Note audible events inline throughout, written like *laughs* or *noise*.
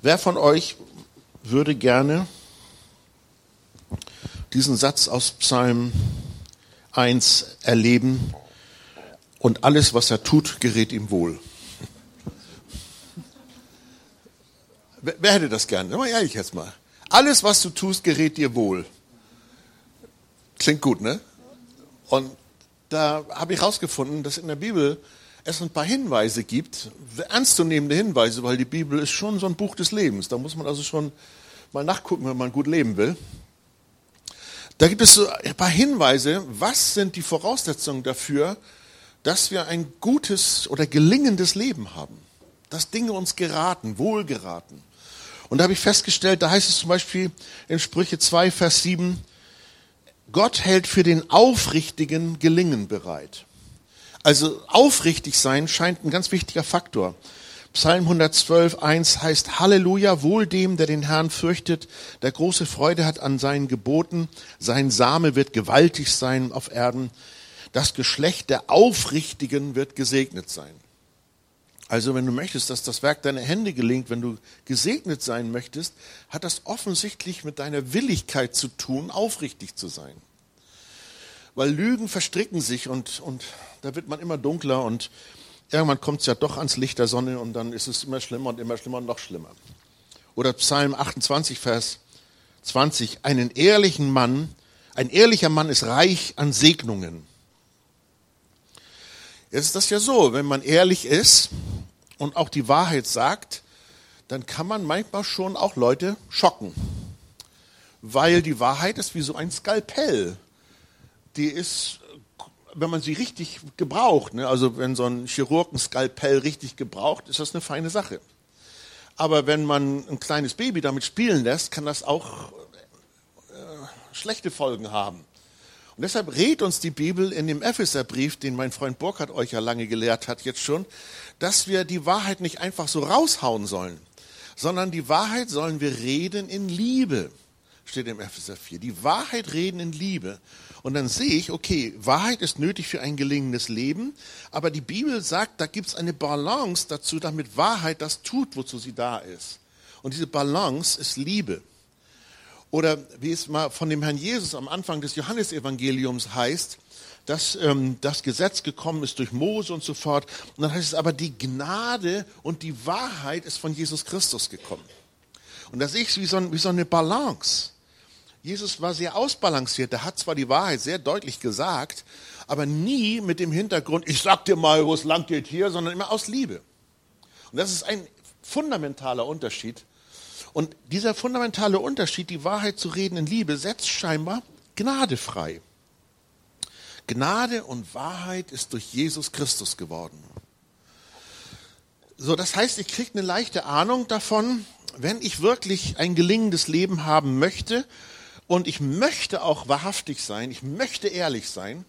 Wer von euch würde gerne diesen Satz aus Psalm 1 erleben und alles, was er tut, gerät ihm wohl? Wer, hätte das gerne? Mal ehrlich jetzt mal. Alles, was du tust, gerät dir wohl. Klingt gut, ne? Und da habe ich herausgefunden, dass in der Bibel es ein paar Hinweise gibt, ernstzunehmende Hinweise, weil die Bibel ist schon so ein Buch des Lebens. Da muss man also schon mal nachgucken, wenn man gut leben will. Da gibt es so ein paar Hinweise, was sind die Voraussetzungen dafür, dass wir ein gutes oder gelingendes Leben haben. Dass Dinge uns geraten, wohlgeraten. Und da habe ich festgestellt, da heißt es zum Beispiel in Sprüche 2, Vers 7, Gott hält für den Aufrichtigen Gelingen bereit. Also aufrichtig sein scheint ein ganz wichtiger Faktor. Psalm 112, 1 heißt Halleluja, wohl dem, der den Herrn fürchtet, der große Freude hat an seinen Geboten, sein Same wird gewaltig sein auf Erden, das Geschlecht der Aufrichtigen wird gesegnet sein. Also wenn du möchtest, dass das Werk deiner Hände gelingt, wenn du gesegnet sein möchtest, hat das offensichtlich mit deiner Willigkeit zu tun, aufrichtig zu sein. Weil Lügen verstricken sich und, und da wird man immer dunkler und irgendwann kommt es ja doch ans Licht der Sonne und dann ist es immer schlimmer und immer schlimmer und noch schlimmer. Oder Psalm 28, Vers 20, einen ehrlichen Mann, ein ehrlicher Mann ist reich an Segnungen. Jetzt ist das ja so, wenn man ehrlich ist und auch die Wahrheit sagt, dann kann man manchmal schon auch Leute schocken. Weil die Wahrheit ist wie so ein Skalpell. Die ist, wenn man sie richtig gebraucht, ne, also wenn so ein Chirurgenskalpell richtig gebraucht, ist das eine feine Sache. Aber wenn man ein kleines Baby damit spielen lässt, kann das auch äh, schlechte Folgen haben. Und deshalb rät uns die Bibel in dem Epheserbrief, den mein Freund Burkhardt euch ja lange gelehrt hat jetzt schon, dass wir die Wahrheit nicht einfach so raushauen sollen, sondern die Wahrheit sollen wir reden in Liebe, steht im Epheser 4. Die Wahrheit reden in Liebe. Und dann sehe ich, okay, Wahrheit ist nötig für ein gelingendes Leben, aber die Bibel sagt, da gibt es eine Balance dazu, damit Wahrheit das tut, wozu sie da ist. Und diese Balance ist Liebe. Oder wie es mal von dem Herrn Jesus am Anfang des Johannesevangeliums heißt, dass ähm, das Gesetz gekommen ist durch Mose und so fort. Und dann heißt es aber, die Gnade und die Wahrheit ist von Jesus Christus gekommen. Und da sehe ich es wie so, wie so eine Balance. Jesus war sehr ausbalanciert. Er hat zwar die Wahrheit sehr deutlich gesagt, aber nie mit dem Hintergrund, ich sag dir mal, wo es lang geht hier, sondern immer aus Liebe. Und das ist ein fundamentaler Unterschied und dieser fundamentale Unterschied, die Wahrheit zu reden in Liebe, setzt scheinbar Gnade frei. Gnade und Wahrheit ist durch Jesus Christus geworden. So, das heißt, ich kriege eine leichte Ahnung davon, wenn ich wirklich ein gelingendes Leben haben möchte und ich möchte auch wahrhaftig sein, ich möchte ehrlich sein,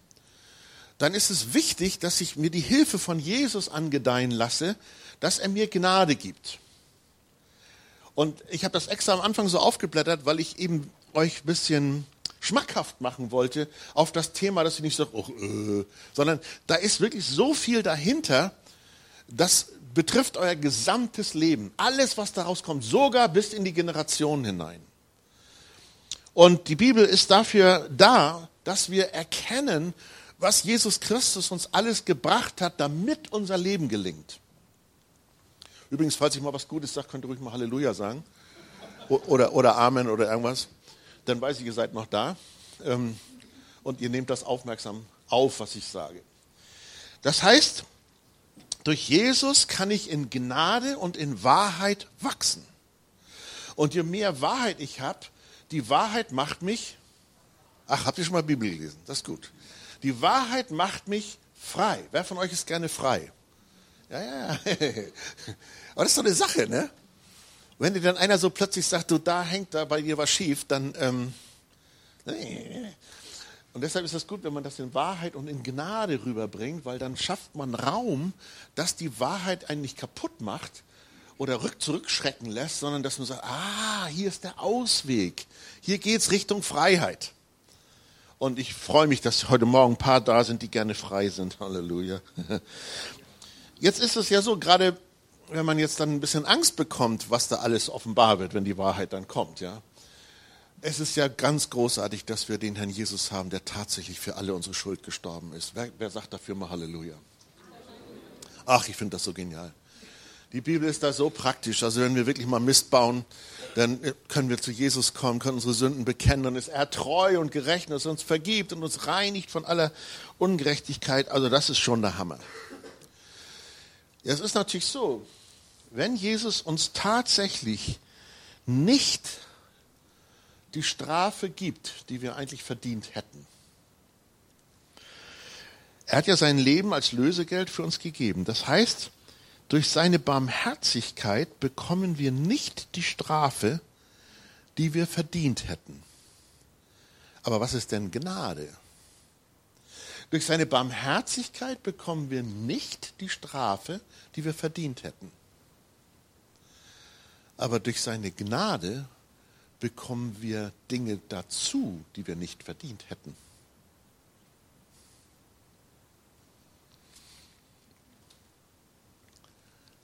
dann ist es wichtig, dass ich mir die Hilfe von Jesus angedeihen lasse, dass er mir Gnade gibt. Und ich habe das extra am Anfang so aufgeblättert, weil ich eben euch ein bisschen schmackhaft machen wollte auf das Thema, dass ich nicht sage, oh, äh, sondern da ist wirklich so viel dahinter, das betrifft euer gesamtes Leben. Alles, was daraus kommt, sogar bis in die Generationen hinein. Und die Bibel ist dafür da, dass wir erkennen, was Jesus Christus uns alles gebracht hat, damit unser Leben gelingt. Übrigens, falls ich mal was Gutes sage, könnt ihr ruhig mal Halleluja sagen. Oder, oder Amen oder irgendwas. Dann weiß ich, ihr seid noch da. Ähm, und ihr nehmt das aufmerksam auf, was ich sage. Das heißt, durch Jesus kann ich in Gnade und in Wahrheit wachsen. Und je mehr Wahrheit ich habe, die Wahrheit macht mich, ach, habt ihr schon mal Bibel gelesen? Das ist gut. Die Wahrheit macht mich frei. Wer von euch ist gerne frei? Ja, ja, ja. *laughs* Aber das ist doch eine Sache, ne? Wenn dir dann einer so plötzlich sagt, du, da hängt da bei dir was schief, dann, ähm, und deshalb ist es gut, wenn man das in Wahrheit und in Gnade rüberbringt, weil dann schafft man Raum, dass die Wahrheit einen nicht kaputt macht oder rück, zurückschrecken lässt, sondern dass man sagt, ah, hier ist der Ausweg. Hier geht's Richtung Freiheit. Und ich freue mich, dass heute Morgen ein paar da sind, die gerne frei sind. *laughs* Halleluja. Jetzt ist es ja so, gerade wenn man jetzt dann ein bisschen Angst bekommt, was da alles offenbar wird, wenn die Wahrheit dann kommt, ja. Es ist ja ganz großartig, dass wir den Herrn Jesus haben, der tatsächlich für alle unsere Schuld gestorben ist. Wer, wer sagt dafür mal Halleluja? Ach, ich finde das so genial. Die Bibel ist da so praktisch. Also wenn wir wirklich mal Mist bauen, dann können wir zu Jesus kommen, können unsere Sünden bekennen. Dann ist er treu und gerecht, dass er uns vergibt und uns reinigt von aller Ungerechtigkeit. Also das ist schon der Hammer. Es ist natürlich so, wenn Jesus uns tatsächlich nicht die Strafe gibt, die wir eigentlich verdient hätten. Er hat ja sein Leben als Lösegeld für uns gegeben. Das heißt, durch seine Barmherzigkeit bekommen wir nicht die Strafe, die wir verdient hätten. Aber was ist denn Gnade? Durch seine Barmherzigkeit bekommen wir nicht die Strafe, die wir verdient hätten. Aber durch seine Gnade bekommen wir Dinge dazu, die wir nicht verdient hätten.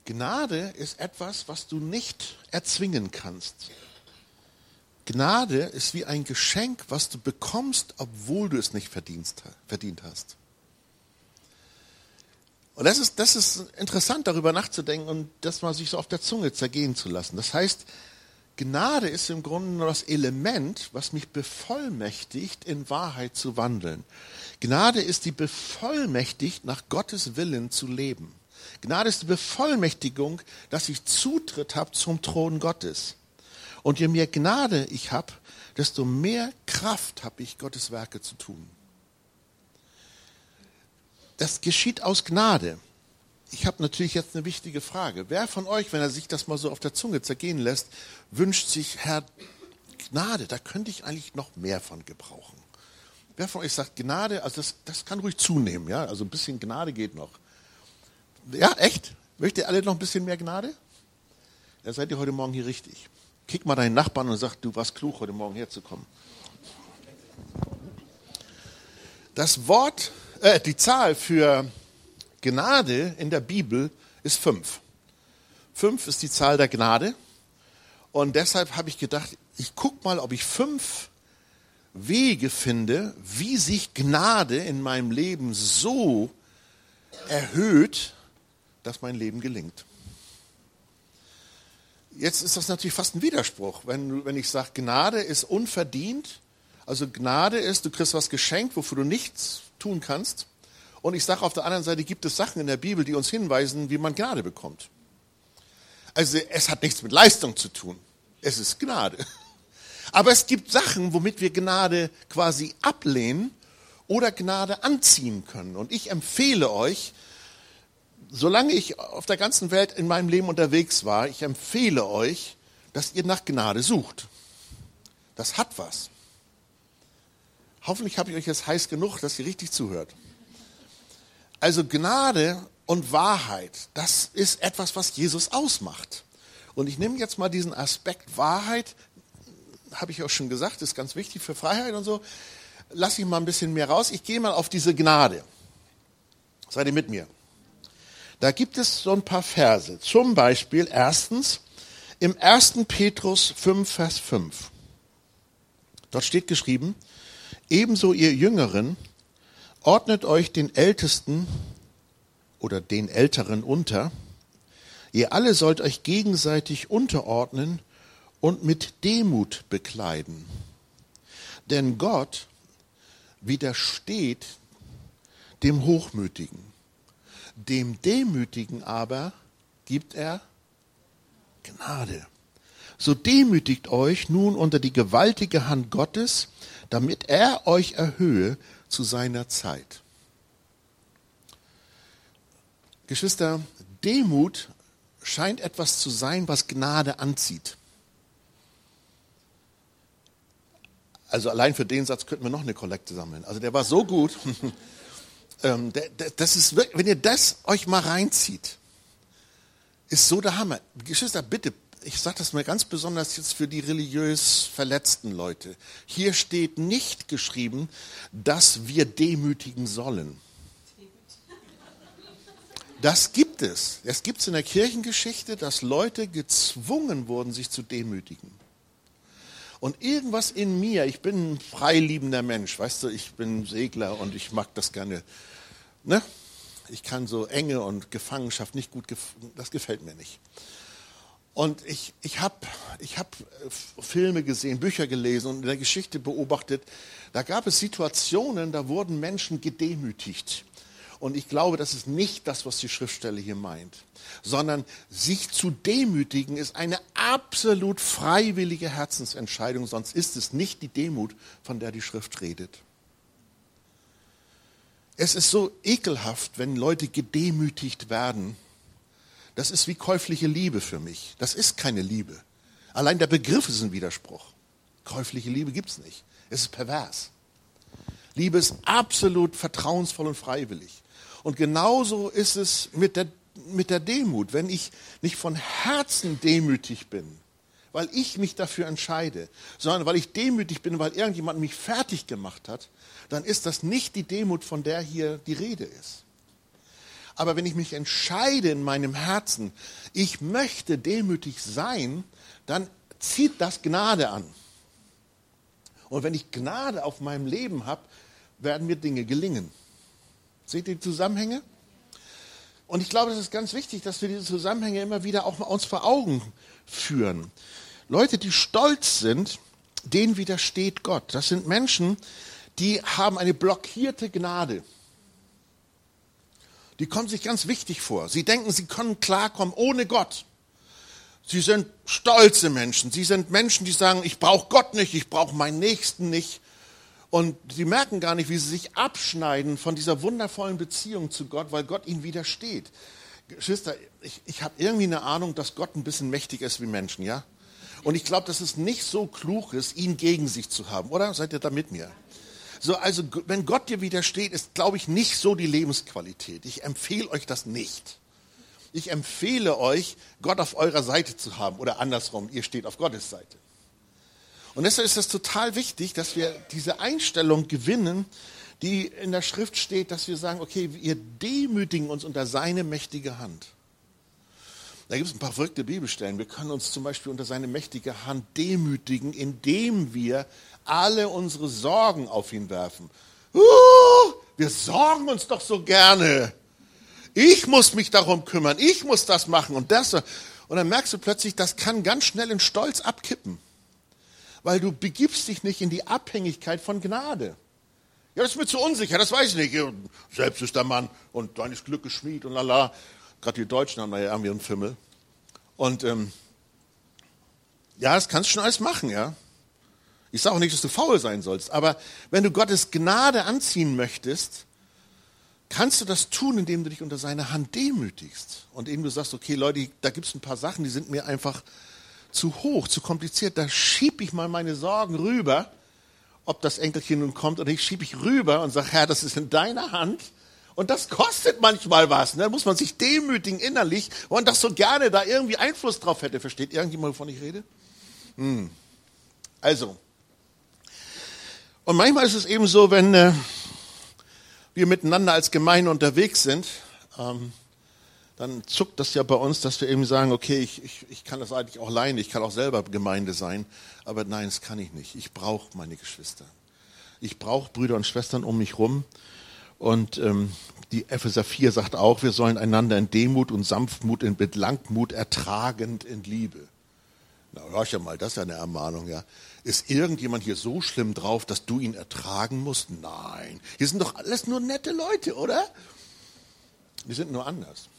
Gnade ist etwas, was du nicht erzwingen kannst. Gnade ist wie ein Geschenk, was du bekommst, obwohl du es nicht verdient hast. Und das ist, das ist interessant, darüber nachzudenken und das mal sich so auf der Zunge zergehen zu lassen. Das heißt, Gnade ist im Grunde nur das Element, was mich bevollmächtigt, in Wahrheit zu wandeln. Gnade ist die Bevollmächtigt, nach Gottes Willen zu leben. Gnade ist die Bevollmächtigung, dass ich Zutritt habe zum Thron Gottes. Und je mehr Gnade ich habe, desto mehr Kraft habe ich, Gottes Werke zu tun. Das geschieht aus Gnade ich habe natürlich jetzt eine wichtige Frage. Wer von euch, wenn er sich das mal so auf der Zunge zergehen lässt, wünscht sich, Herr, Gnade, da könnte ich eigentlich noch mehr von gebrauchen? Wer von euch sagt, Gnade, also das, das kann ruhig zunehmen, ja, also ein bisschen Gnade geht noch. Ja, echt? Möchtet ihr alle noch ein bisschen mehr Gnade? Ja, seid ihr heute Morgen hier richtig. Kick mal deinen Nachbarn und sag, du warst klug, heute Morgen herzukommen. Das Wort, äh, die Zahl für Gnade in der Bibel ist fünf. Fünf ist die Zahl der Gnade. Und deshalb habe ich gedacht, ich gucke mal, ob ich fünf Wege finde, wie sich Gnade in meinem Leben so erhöht, dass mein Leben gelingt. Jetzt ist das natürlich fast ein Widerspruch, wenn, wenn ich sage, Gnade ist unverdient. Also Gnade ist, du kriegst was geschenkt, wofür du nichts tun kannst. Und ich sage auf der anderen Seite, gibt es Sachen in der Bibel, die uns hinweisen, wie man Gnade bekommt. Also es hat nichts mit Leistung zu tun. Es ist Gnade. Aber es gibt Sachen, womit wir Gnade quasi ablehnen oder Gnade anziehen können. Und ich empfehle euch, solange ich auf der ganzen Welt in meinem Leben unterwegs war, ich empfehle euch, dass ihr nach Gnade sucht. Das hat was. Hoffentlich habe ich euch jetzt heiß genug, dass ihr richtig zuhört. Also Gnade und Wahrheit, das ist etwas, was Jesus ausmacht. Und ich nehme jetzt mal diesen Aspekt Wahrheit, habe ich auch schon gesagt, ist ganz wichtig für Freiheit und so. Lass ich mal ein bisschen mehr raus. Ich gehe mal auf diese Gnade. Seid ihr mit mir? Da gibt es so ein paar Verse. Zum Beispiel erstens im 1. Petrus 5, Vers 5. Dort steht geschrieben, ebenso ihr Jüngeren, Ordnet euch den Ältesten oder den Älteren unter. Ihr alle sollt euch gegenseitig unterordnen und mit Demut bekleiden. Denn Gott widersteht dem Hochmütigen. Dem Demütigen aber gibt er Gnade. So demütigt euch nun unter die gewaltige Hand Gottes, damit er euch erhöhe zu seiner Zeit. Geschwister, Demut scheint etwas zu sein, was Gnade anzieht. Also allein für den Satz könnten wir noch eine Kollekte sammeln. Also der war so gut. *laughs* Ähm, das ist, wenn ihr das euch mal reinzieht, ist so der Hammer. Geschwister, bitte ich sage das mal ganz besonders jetzt für die religiös verletzten Leute. Hier steht nicht geschrieben, dass wir demütigen sollen. Das gibt es. Es gibt es in der Kirchengeschichte, dass Leute gezwungen wurden, sich zu demütigen. Und irgendwas in mir, ich bin ein freiliebender Mensch, weißt du, ich bin Segler und ich mag das gerne. Ne? Ich kann so Enge und Gefangenschaft nicht gut, das gefällt mir nicht. Und ich, ich habe ich hab äh, Filme gesehen, Bücher gelesen und in der Geschichte beobachtet, da gab es Situationen, da wurden Menschen gedemütigt. Und ich glaube, das ist nicht das, was die Schriftstelle hier meint, sondern sich zu demütigen ist eine absolut freiwillige Herzensentscheidung, sonst ist es nicht die Demut, von der die Schrift redet. Es ist so ekelhaft, wenn Leute gedemütigt werden. Das ist wie käufliche Liebe für mich. Das ist keine Liebe. Allein der Begriff ist ein Widerspruch. Käufliche Liebe gibt es nicht. Es ist pervers. Liebe ist absolut vertrauensvoll und freiwillig. Und genauso ist es mit der, mit der Demut. Wenn ich nicht von Herzen demütig bin, weil ich mich dafür entscheide, sondern weil ich demütig bin, weil irgendjemand mich fertig gemacht hat, dann ist das nicht die Demut, von der hier die Rede ist. Aber wenn ich mich entscheide in meinem Herzen, ich möchte demütig sein, dann zieht das Gnade an. Und wenn ich Gnade auf meinem Leben habe, werden mir Dinge gelingen. Seht ihr die Zusammenhänge? Und ich glaube, es ist ganz wichtig, dass wir diese Zusammenhänge immer wieder auch uns vor Augen führen. Leute, die stolz sind, denen widersteht Gott. Das sind Menschen, die haben eine blockierte Gnade. Die kommen sich ganz wichtig vor. Sie denken, sie können klarkommen ohne Gott. Sie sind stolze Menschen. Sie sind Menschen, die sagen, ich brauche Gott nicht, ich brauche meinen Nächsten nicht. Und sie merken gar nicht, wie sie sich abschneiden von dieser wundervollen Beziehung zu Gott, weil Gott ihnen widersteht. Geschwister, ich, ich habe irgendwie eine Ahnung, dass Gott ein bisschen mächtiger ist wie Menschen, ja? Und ich glaube, dass es nicht so klug ist, ihn gegen sich zu haben, oder? Seid ihr da mit mir? So, also, wenn Gott dir widersteht, ist, glaube ich, nicht so die Lebensqualität. Ich empfehle euch das nicht. Ich empfehle euch, Gott auf eurer Seite zu haben oder andersrum, ihr steht auf Gottes Seite. Und deshalb ist es total wichtig, dass wir diese Einstellung gewinnen, die in der Schrift steht, dass wir sagen, okay, wir demütigen uns unter seine mächtige Hand. Da gibt es ein paar verrückte Bibelstellen. Wir können uns zum Beispiel unter seine mächtige Hand demütigen, indem wir alle unsere Sorgen auf ihn werfen. Uh, wir sorgen uns doch so gerne. Ich muss mich darum kümmern, ich muss das machen und das. Und dann merkst du plötzlich, das kann ganz schnell in Stolz abkippen weil du begibst dich nicht in die Abhängigkeit von Gnade. Ja, das ist mir zu unsicher, das weiß ich nicht. Selbst ist der Mann und deines Glückes Schmied und lala. Gerade die Deutschen haben ja irgendwie einen Fimmel. Und ähm, ja, das kannst du schon alles machen, ja. Ich sage auch nicht, dass du faul sein sollst, aber wenn du Gottes Gnade anziehen möchtest, kannst du das tun, indem du dich unter seine Hand demütigst und indem du sagst, okay, Leute, da gibt es ein paar Sachen, die sind mir einfach zu hoch, zu kompliziert, da schiebe ich mal meine Sorgen rüber, ob das Enkelchen nun kommt oder ich schiebe ich rüber und sage, Herr, das ist in deiner Hand. Und das kostet manchmal was. Ne? Da muss man sich demütigen innerlich, weil man das so gerne da irgendwie Einfluss drauf hätte. Versteht irgendjemand, wovon ich rede? Hm. Also. Und manchmal ist es eben so, wenn äh, wir miteinander als Gemeinde unterwegs sind, ähm, dann zuckt das ja bei uns, dass wir eben sagen, okay, ich, ich, ich kann das eigentlich auch alleine, ich kann auch selber Gemeinde sein, aber nein, das kann ich nicht. Ich brauche meine Geschwister. Ich brauche Brüder und Schwestern um mich rum. Und ähm, die Epheser 4 sagt auch, wir sollen einander in Demut und Sanftmut, in Belangmut ertragend in Liebe. Na, hör ja mal, das ist ja eine Ermahnung, ja. Ist irgendjemand hier so schlimm drauf, dass du ihn ertragen musst? Nein. Hier sind doch alles nur nette Leute, oder? Die sind nur anders.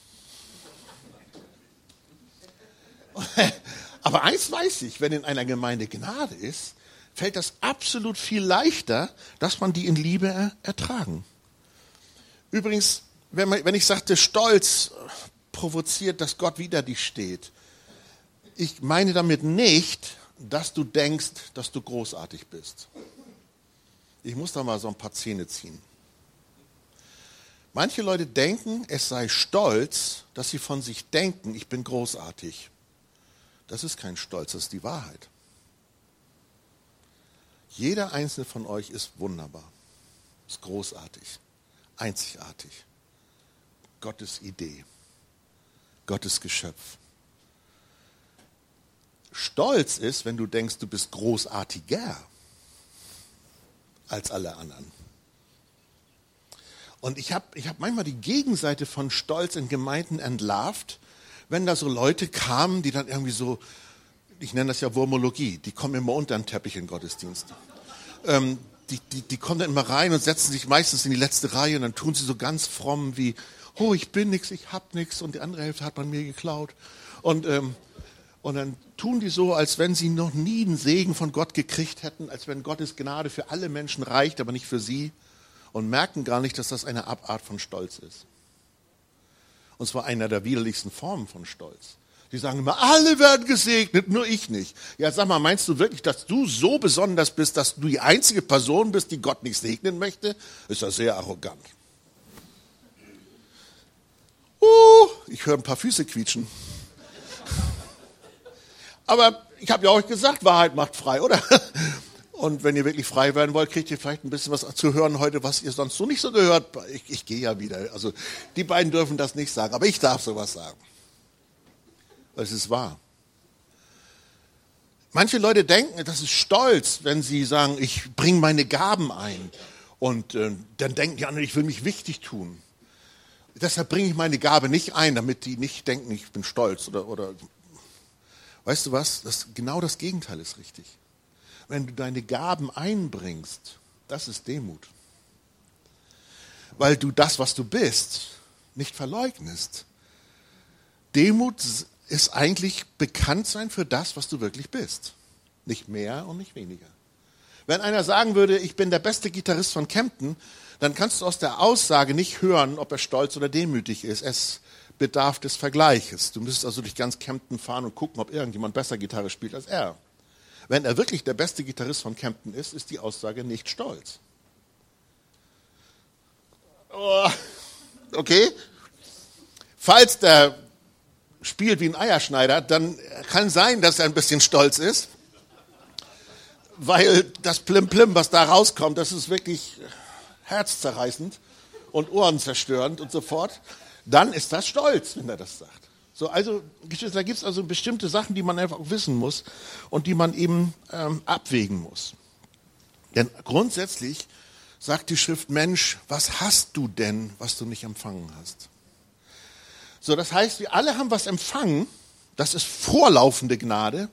*laughs* Aber eins weiß ich, wenn in einer Gemeinde Gnade ist, fällt das absolut viel leichter, dass man die in Liebe ertragen. Übrigens, wenn, man, wenn ich sagte, Stolz provoziert, dass Gott wieder dich steht, ich meine damit nicht, dass du denkst, dass du großartig bist. Ich muss da mal so ein paar Zähne ziehen. Manche Leute denken, es sei Stolz, dass sie von sich denken, ich bin großartig. Das ist kein Stolz, das ist die Wahrheit. Jeder einzelne von euch ist wunderbar, ist großartig, einzigartig. Gottes Idee, Gottes Geschöpf. Stolz ist, wenn du denkst, du bist großartiger als alle anderen. Und ich habe ich hab manchmal die Gegenseite von Stolz in Gemeinden entlarvt, wenn da so Leute kamen, die dann irgendwie so, ich nenne das ja Wurmologie, die kommen immer unter den Teppich in Gottesdienst. Ähm, die, die, die kommen dann immer rein und setzen sich meistens in die letzte Reihe und dann tun sie so ganz fromm wie, oh, ich bin nix, ich hab nix und die andere Hälfte hat man mir geklaut. Und, ähm, und dann tun die so, als wenn sie noch nie einen Segen von Gott gekriegt hätten, als wenn Gottes Gnade für alle Menschen reicht, aber nicht für sie und merken gar nicht, dass das eine Abart von Stolz ist. Und zwar einer der widerlichsten Formen von Stolz. Die sagen immer, alle werden gesegnet, nur ich nicht. Ja, sag mal, meinst du wirklich, dass du so besonders bist, dass du die einzige Person bist, die Gott nicht segnen möchte? Ist das sehr arrogant. Uh, ich höre ein paar Füße quietschen. *laughs* Aber ich habe ja euch gesagt, Wahrheit macht frei, oder? Und wenn ihr wirklich frei werden wollt, kriegt ihr vielleicht ein bisschen was zu hören heute, was ihr sonst so nicht so gehört. Ich, ich gehe ja wieder. Also die beiden dürfen das nicht sagen, aber ich darf sowas sagen. Es ist wahr. Manche Leute denken, das ist stolz, wenn sie sagen, ich bringe meine Gaben ein. Und äh, dann denken die anderen, ich will mich wichtig tun. Deshalb bringe ich meine Gabe nicht ein, damit die nicht denken, ich bin stolz oder, oder weißt du was? Das, genau das Gegenteil ist richtig. Wenn du deine Gaben einbringst, das ist Demut. Weil du das, was du bist, nicht verleugnest. Demut ist eigentlich bekannt sein für das, was du wirklich bist. Nicht mehr und nicht weniger. Wenn einer sagen würde, ich bin der beste Gitarrist von Kempten, dann kannst du aus der Aussage nicht hören, ob er stolz oder demütig ist. Es bedarf des Vergleiches. Du müsstest also durch ganz Kempten fahren und gucken, ob irgendjemand besser Gitarre spielt als er. Wenn er wirklich der beste Gitarrist von Kempten ist, ist die Aussage nicht stolz. Oh, okay? Falls der spielt wie ein Eierschneider, dann kann sein, dass er ein bisschen stolz ist, weil das Plim-Plim, was da rauskommt, das ist wirklich herzzerreißend und ohrenzerstörend und so fort. Dann ist das stolz, wenn er das sagt. So, also, da gibt es also bestimmte Sachen, die man einfach wissen muss und die man eben ähm, abwägen muss. Denn grundsätzlich sagt die Schrift, Mensch, was hast du denn, was du nicht empfangen hast? So, das heißt, wir alle haben was empfangen. Das ist vorlaufende Gnade.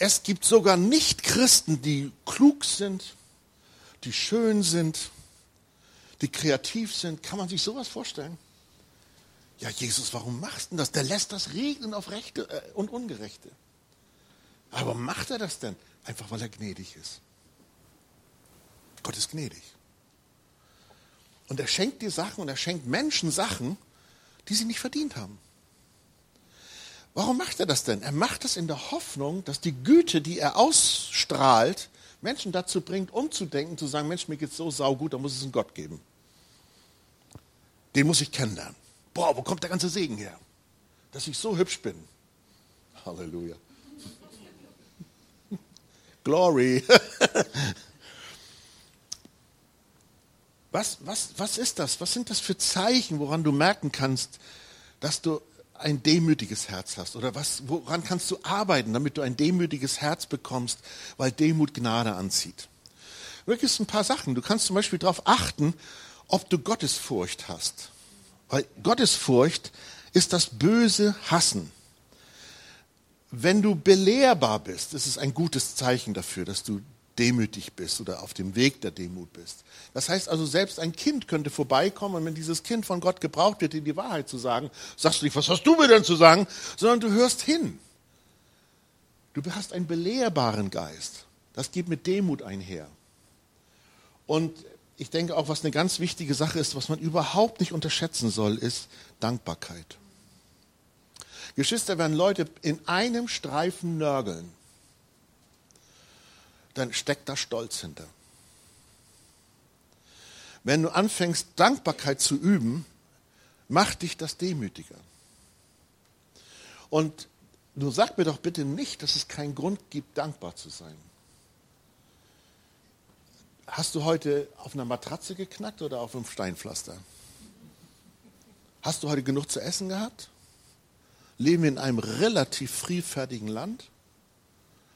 Es gibt sogar Nicht-Christen, die klug sind, die schön sind, die kreativ sind. Kann man sich sowas vorstellen? Ja, Jesus, warum machst du das? Der lässt das regnen auf Rechte äh, und Ungerechte. Aber macht er das denn? Einfach weil er gnädig ist. Gott ist gnädig. Und er schenkt dir Sachen und er schenkt Menschen Sachen, die sie nicht verdient haben. Warum macht er das denn? Er macht das in der Hoffnung, dass die Güte, die er ausstrahlt, Menschen dazu bringt, umzudenken, zu sagen, Mensch, mir geht's so saugut, da muss es einen Gott geben. Den muss ich kennenlernen. Boah, wo kommt der ganze Segen her? Dass ich so hübsch bin. Halleluja. *laughs* Glory. *laughs* Was, was, was ist das? Was sind das für Zeichen, woran du merken kannst, dass du ein demütiges Herz hast? Oder was, woran kannst du arbeiten, damit du ein demütiges Herz bekommst, weil Demut Gnade anzieht? Wirklich ein paar Sachen. Du kannst zum Beispiel darauf achten, ob du Gottesfurcht hast. Weil Gottesfurcht ist das böse Hassen. Wenn du belehrbar bist, ist es ein gutes Zeichen dafür, dass du demütig bist oder auf dem Weg der Demut bist. Das heißt also, selbst ein Kind könnte vorbeikommen und wenn dieses Kind von Gott gebraucht wird, dir die Wahrheit zu sagen, sagst du nicht, was hast du mir denn zu sagen, sondern du hörst hin. Du hast einen belehrbaren Geist. Das geht mit Demut einher. Und ich denke auch, was eine ganz wichtige Sache ist, was man überhaupt nicht unterschätzen soll, ist Dankbarkeit. Geschwister, wenn Leute in einem Streifen nörgeln, dann steckt da Stolz hinter. Wenn du anfängst, Dankbarkeit zu üben, macht dich das demütiger. Und du sag mir doch bitte nicht, dass es keinen Grund gibt, dankbar zu sein. Hast du heute auf einer Matratze geknackt oder auf einem Steinpflaster? Hast du heute genug zu essen gehabt? Leben wir in einem relativ friedfertigen Land?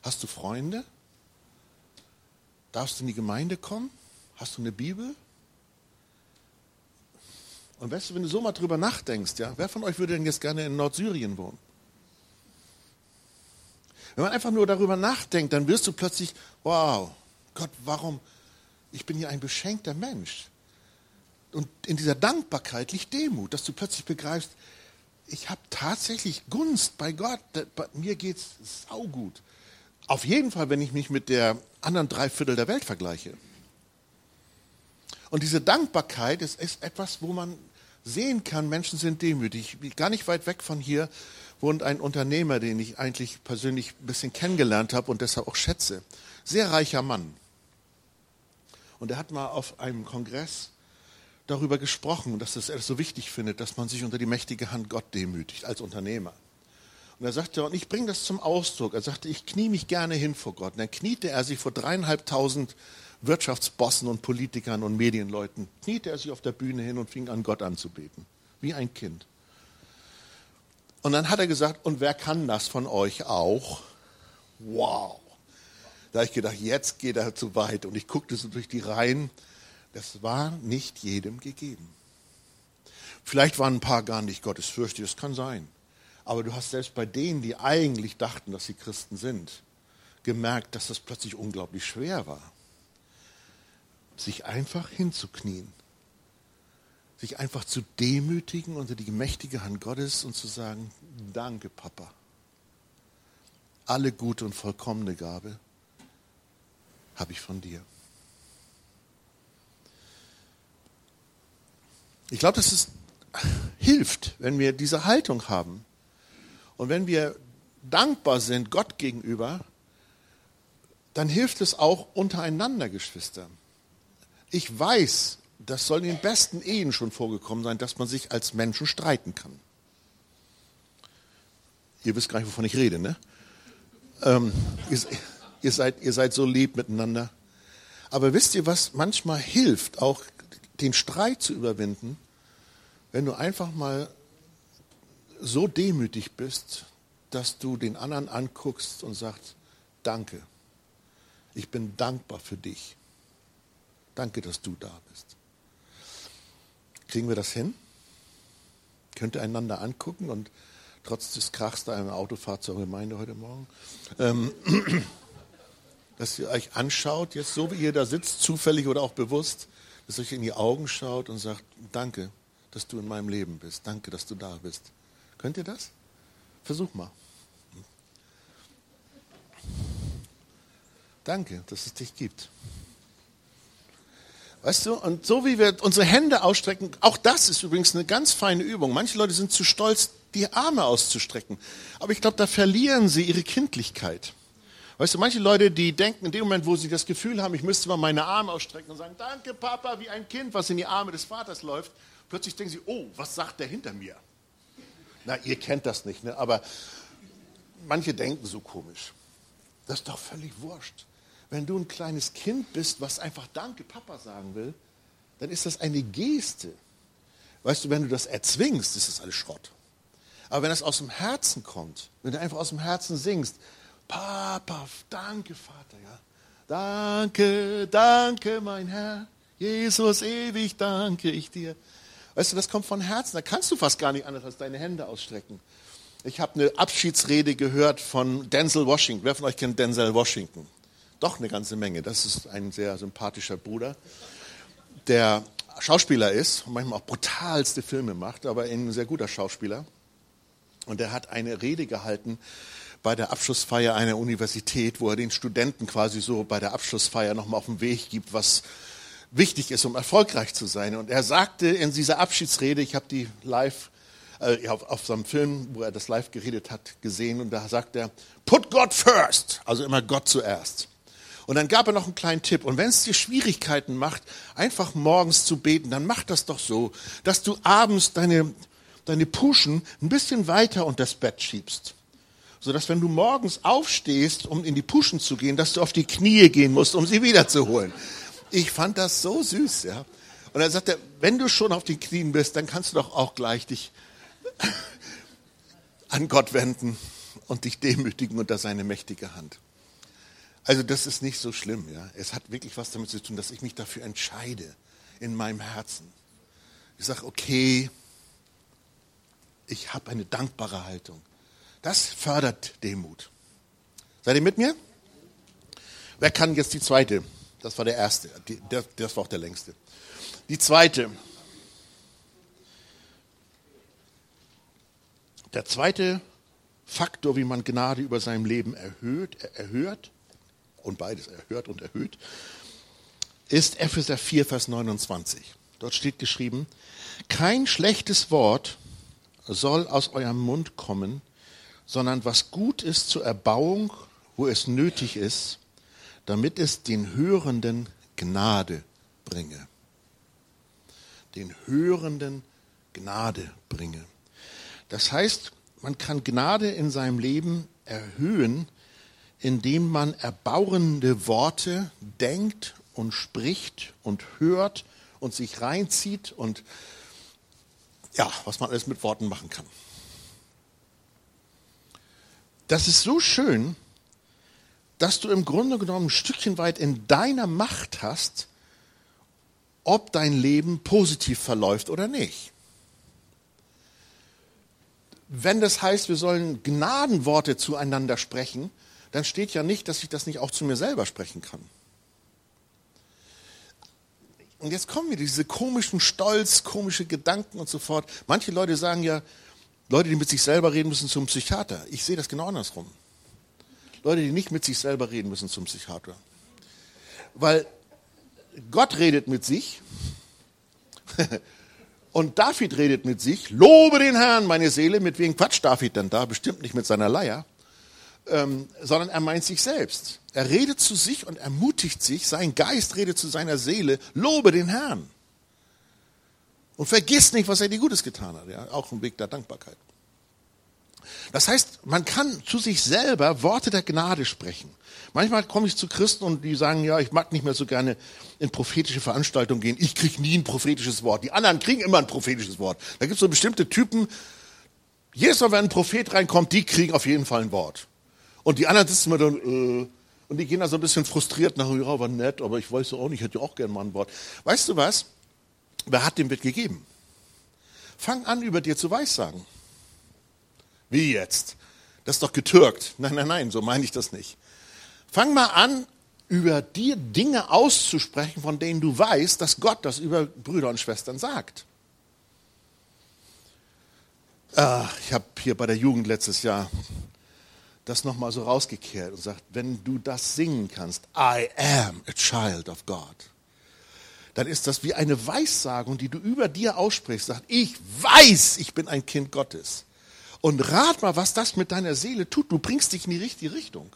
Hast du Freunde? Darfst du in die Gemeinde kommen? Hast du eine Bibel? Und weißt du, wenn du so mal drüber nachdenkst, ja, wer von euch würde denn jetzt gerne in Nordsyrien wohnen? Wenn man einfach nur darüber nachdenkt, dann wirst du plötzlich, wow, Gott, warum? Ich bin hier ein beschenkter Mensch. Und in dieser Dankbarkeit liegt Demut, dass du plötzlich begreifst, ich habe tatsächlich Gunst bei Gott. Mir geht es saugut. Auf jeden Fall, wenn ich mich mit der anderen Dreiviertel der Welt vergleiche. Und diese Dankbarkeit ist, ist etwas, wo man sehen kann, Menschen sind demütig. Gar nicht weit weg von hier wohnt ein Unternehmer, den ich eigentlich persönlich ein bisschen kennengelernt habe und deshalb auch schätze. Sehr reicher Mann. Und er hat mal auf einem Kongress darüber gesprochen, dass er es so wichtig findet, dass man sich unter die mächtige Hand Gott demütigt als Unternehmer. Und er sagte, und ich bringe das zum Ausdruck. Er sagte, ich knie mich gerne hin vor Gott. Und dann kniete er sich vor dreieinhalbtausend Wirtschaftsbossen und Politikern und Medienleuten, kniete er sich auf der Bühne hin und fing an, Gott anzubeten. Wie ein Kind. Und dann hat er gesagt, und wer kann das von euch auch? Wow. Da habe ich gedacht, jetzt geht er zu weit. Und ich guckte so durch die Reihen. Das war nicht jedem gegeben. Vielleicht waren ein paar gar nicht gottesfürchtig, das kann sein. Aber du hast selbst bei denen, die eigentlich dachten, dass sie Christen sind, gemerkt, dass das plötzlich unglaublich schwer war. Sich einfach hinzuknien. Sich einfach zu demütigen unter die mächtige Hand Gottes und zu sagen, danke Papa. Alle gute und vollkommene Gabe habe ich von dir. Ich glaube, dass es hilft, wenn wir diese Haltung haben. Und wenn wir dankbar sind Gott gegenüber, dann hilft es auch untereinander, Geschwister. Ich weiß, das soll in den besten Ehen schon vorgekommen sein, dass man sich als Menschen streiten kann. Ihr wisst gar nicht, wovon ich rede, ne? Ähm, ihr, seid, ihr seid so lieb miteinander. Aber wisst ihr, was manchmal hilft, auch den Streit zu überwinden, wenn du einfach mal so demütig bist, dass du den anderen anguckst und sagst, danke, ich bin dankbar für dich. Danke, dass du da bist. Kriegen wir das hin? Könnt ihr einander angucken und trotz des Krachs da im Autofahrt zur Gemeinde heute Morgen, ähm, *clears throat* dass ihr euch anschaut, jetzt so wie ihr da sitzt, zufällig oder auch bewusst, dass ihr euch in die Augen schaut und sagt, danke, dass du in meinem Leben bist. Danke, dass du da bist. Könnt ihr das? Versuch mal. Danke, dass es dich gibt. Weißt du, und so wie wir unsere Hände ausstrecken, auch das ist übrigens eine ganz feine Übung. Manche Leute sind zu stolz, die Arme auszustrecken. Aber ich glaube, da verlieren sie ihre Kindlichkeit. Weißt du, manche Leute, die denken in dem Moment, wo sie das Gefühl haben, ich müsste mal meine Arme ausstrecken und sagen, danke Papa, wie ein Kind, was in die Arme des Vaters läuft, plötzlich denken sie, oh, was sagt der hinter mir? Na, ihr kennt das nicht, ne? aber manche denken so komisch. Das ist doch völlig wurscht. Wenn du ein kleines Kind bist, was einfach Danke, Papa sagen will, dann ist das eine Geste. Weißt du, wenn du das erzwingst, ist das alles Schrott. Aber wenn das aus dem Herzen kommt, wenn du einfach aus dem Herzen singst, Papa, danke, Vater, ja. Danke, danke, mein Herr. Jesus, ewig danke ich dir. Weißt du, das kommt von Herzen. Da kannst du fast gar nicht anders als deine Hände ausstrecken. Ich habe eine Abschiedsrede gehört von Denzel Washington. Wer von euch kennt Denzel Washington? Doch eine ganze Menge. Das ist ein sehr sympathischer Bruder, der Schauspieler ist und manchmal auch brutalste Filme macht, aber ein sehr guter Schauspieler. Und er hat eine Rede gehalten bei der Abschlussfeier einer Universität, wo er den Studenten quasi so bei der Abschlussfeier nochmal auf den Weg gibt, was wichtig ist, um erfolgreich zu sein. Und er sagte in dieser Abschiedsrede, ich habe die live äh, auf, auf seinem Film, wo er das live geredet hat, gesehen, und da sagt er, put God first, also immer Gott zuerst. Und dann gab er noch einen kleinen Tipp. Und wenn es dir Schwierigkeiten macht, einfach morgens zu beten, dann mach das doch so, dass du abends deine, deine Puschen ein bisschen weiter unter das Bett schiebst. Sodass wenn du morgens aufstehst, um in die Puschen zu gehen, dass du auf die Knie gehen musst, um sie wiederzuholen. Ich fand das so süß, ja. Und dann sagt er, wenn du schon auf den Knien bist, dann kannst du doch auch gleich dich an Gott wenden und dich demütigen unter seine mächtige Hand. Also das ist nicht so schlimm. Ja? Es hat wirklich was damit zu tun, dass ich mich dafür entscheide in meinem Herzen. Ich sage, okay, ich habe eine dankbare Haltung. Das fördert Demut. Seid ihr mit mir? Wer kann jetzt die zweite? Das war der erste. das war auch der längste. Die zweite. Der zweite Faktor, wie man Gnade über seinem Leben erhöht, erhört, und beides erhört und erhöht, ist Epheser 4, Vers 29. Dort steht geschrieben, kein schlechtes Wort soll aus eurem Mund kommen, sondern was gut ist zur Erbauung, wo es nötig ist, damit es den Hörenden Gnade bringe. Den Hörenden Gnade bringe. Das heißt, man kann Gnade in seinem Leben erhöhen, indem man erbauende Worte denkt und spricht und hört und sich reinzieht und ja, was man alles mit Worten machen kann. Das ist so schön, dass du im Grunde genommen ein Stückchen weit in deiner Macht hast, ob dein Leben positiv verläuft oder nicht. Wenn das heißt, wir sollen Gnadenworte zueinander sprechen, dann steht ja nicht, dass ich das nicht auch zu mir selber sprechen kann. Und jetzt kommen mir diese komischen Stolz, komische Gedanken und so fort. Manche Leute sagen ja, Leute, die mit sich selber reden müssen zum Psychiater. Ich sehe das genau andersrum. Leute, die nicht mit sich selber reden müssen zum Psychiater. Weil Gott redet mit sich *laughs* und David redet mit sich. Lobe den Herrn, meine Seele. Mit wem quatscht David denn da? Bestimmt nicht mit seiner Leier ähm, sondern er meint sich selbst. Er redet zu sich und ermutigt sich, sein Geist redet zu seiner Seele, lobe den Herrn. Und vergiss nicht, was er dir Gutes getan hat. Ja, auch ein Weg der Dankbarkeit. Das heißt, man kann zu sich selber Worte der Gnade sprechen. Manchmal komme ich zu Christen und die sagen, ja, ich mag nicht mehr so gerne in prophetische Veranstaltungen gehen. Ich kriege nie ein prophetisches Wort. Die anderen kriegen immer ein prophetisches Wort. Da gibt es so bestimmte Typen. Jedes Mal, wenn ein Prophet reinkommt, die kriegen auf jeden Fall ein Wort. Und die anderen sitzen mir dann, äh, und die gehen da so ein bisschen frustriert nach, ja, war nett, aber ich weiß auch nicht, ich hätte auch gern mal ein Wort. Weißt du was? Wer hat dem wird gegeben? Fang an, über dir zu weissagen. Wie jetzt? Das ist doch getürkt. Nein, nein, nein, so meine ich das nicht. Fang mal an, über dir Dinge auszusprechen, von denen du weißt, dass Gott das über Brüder und Schwestern sagt. Ah, ich habe hier bei der Jugend letztes Jahr das nochmal so rausgekehrt und sagt, wenn du das singen kannst, I am a child of God, dann ist das wie eine Weissagung, die du über dir aussprichst, sagt, ich weiß, ich bin ein Kind Gottes. Und rat mal, was das mit deiner Seele tut. Du bringst dich in die richtige Richtung.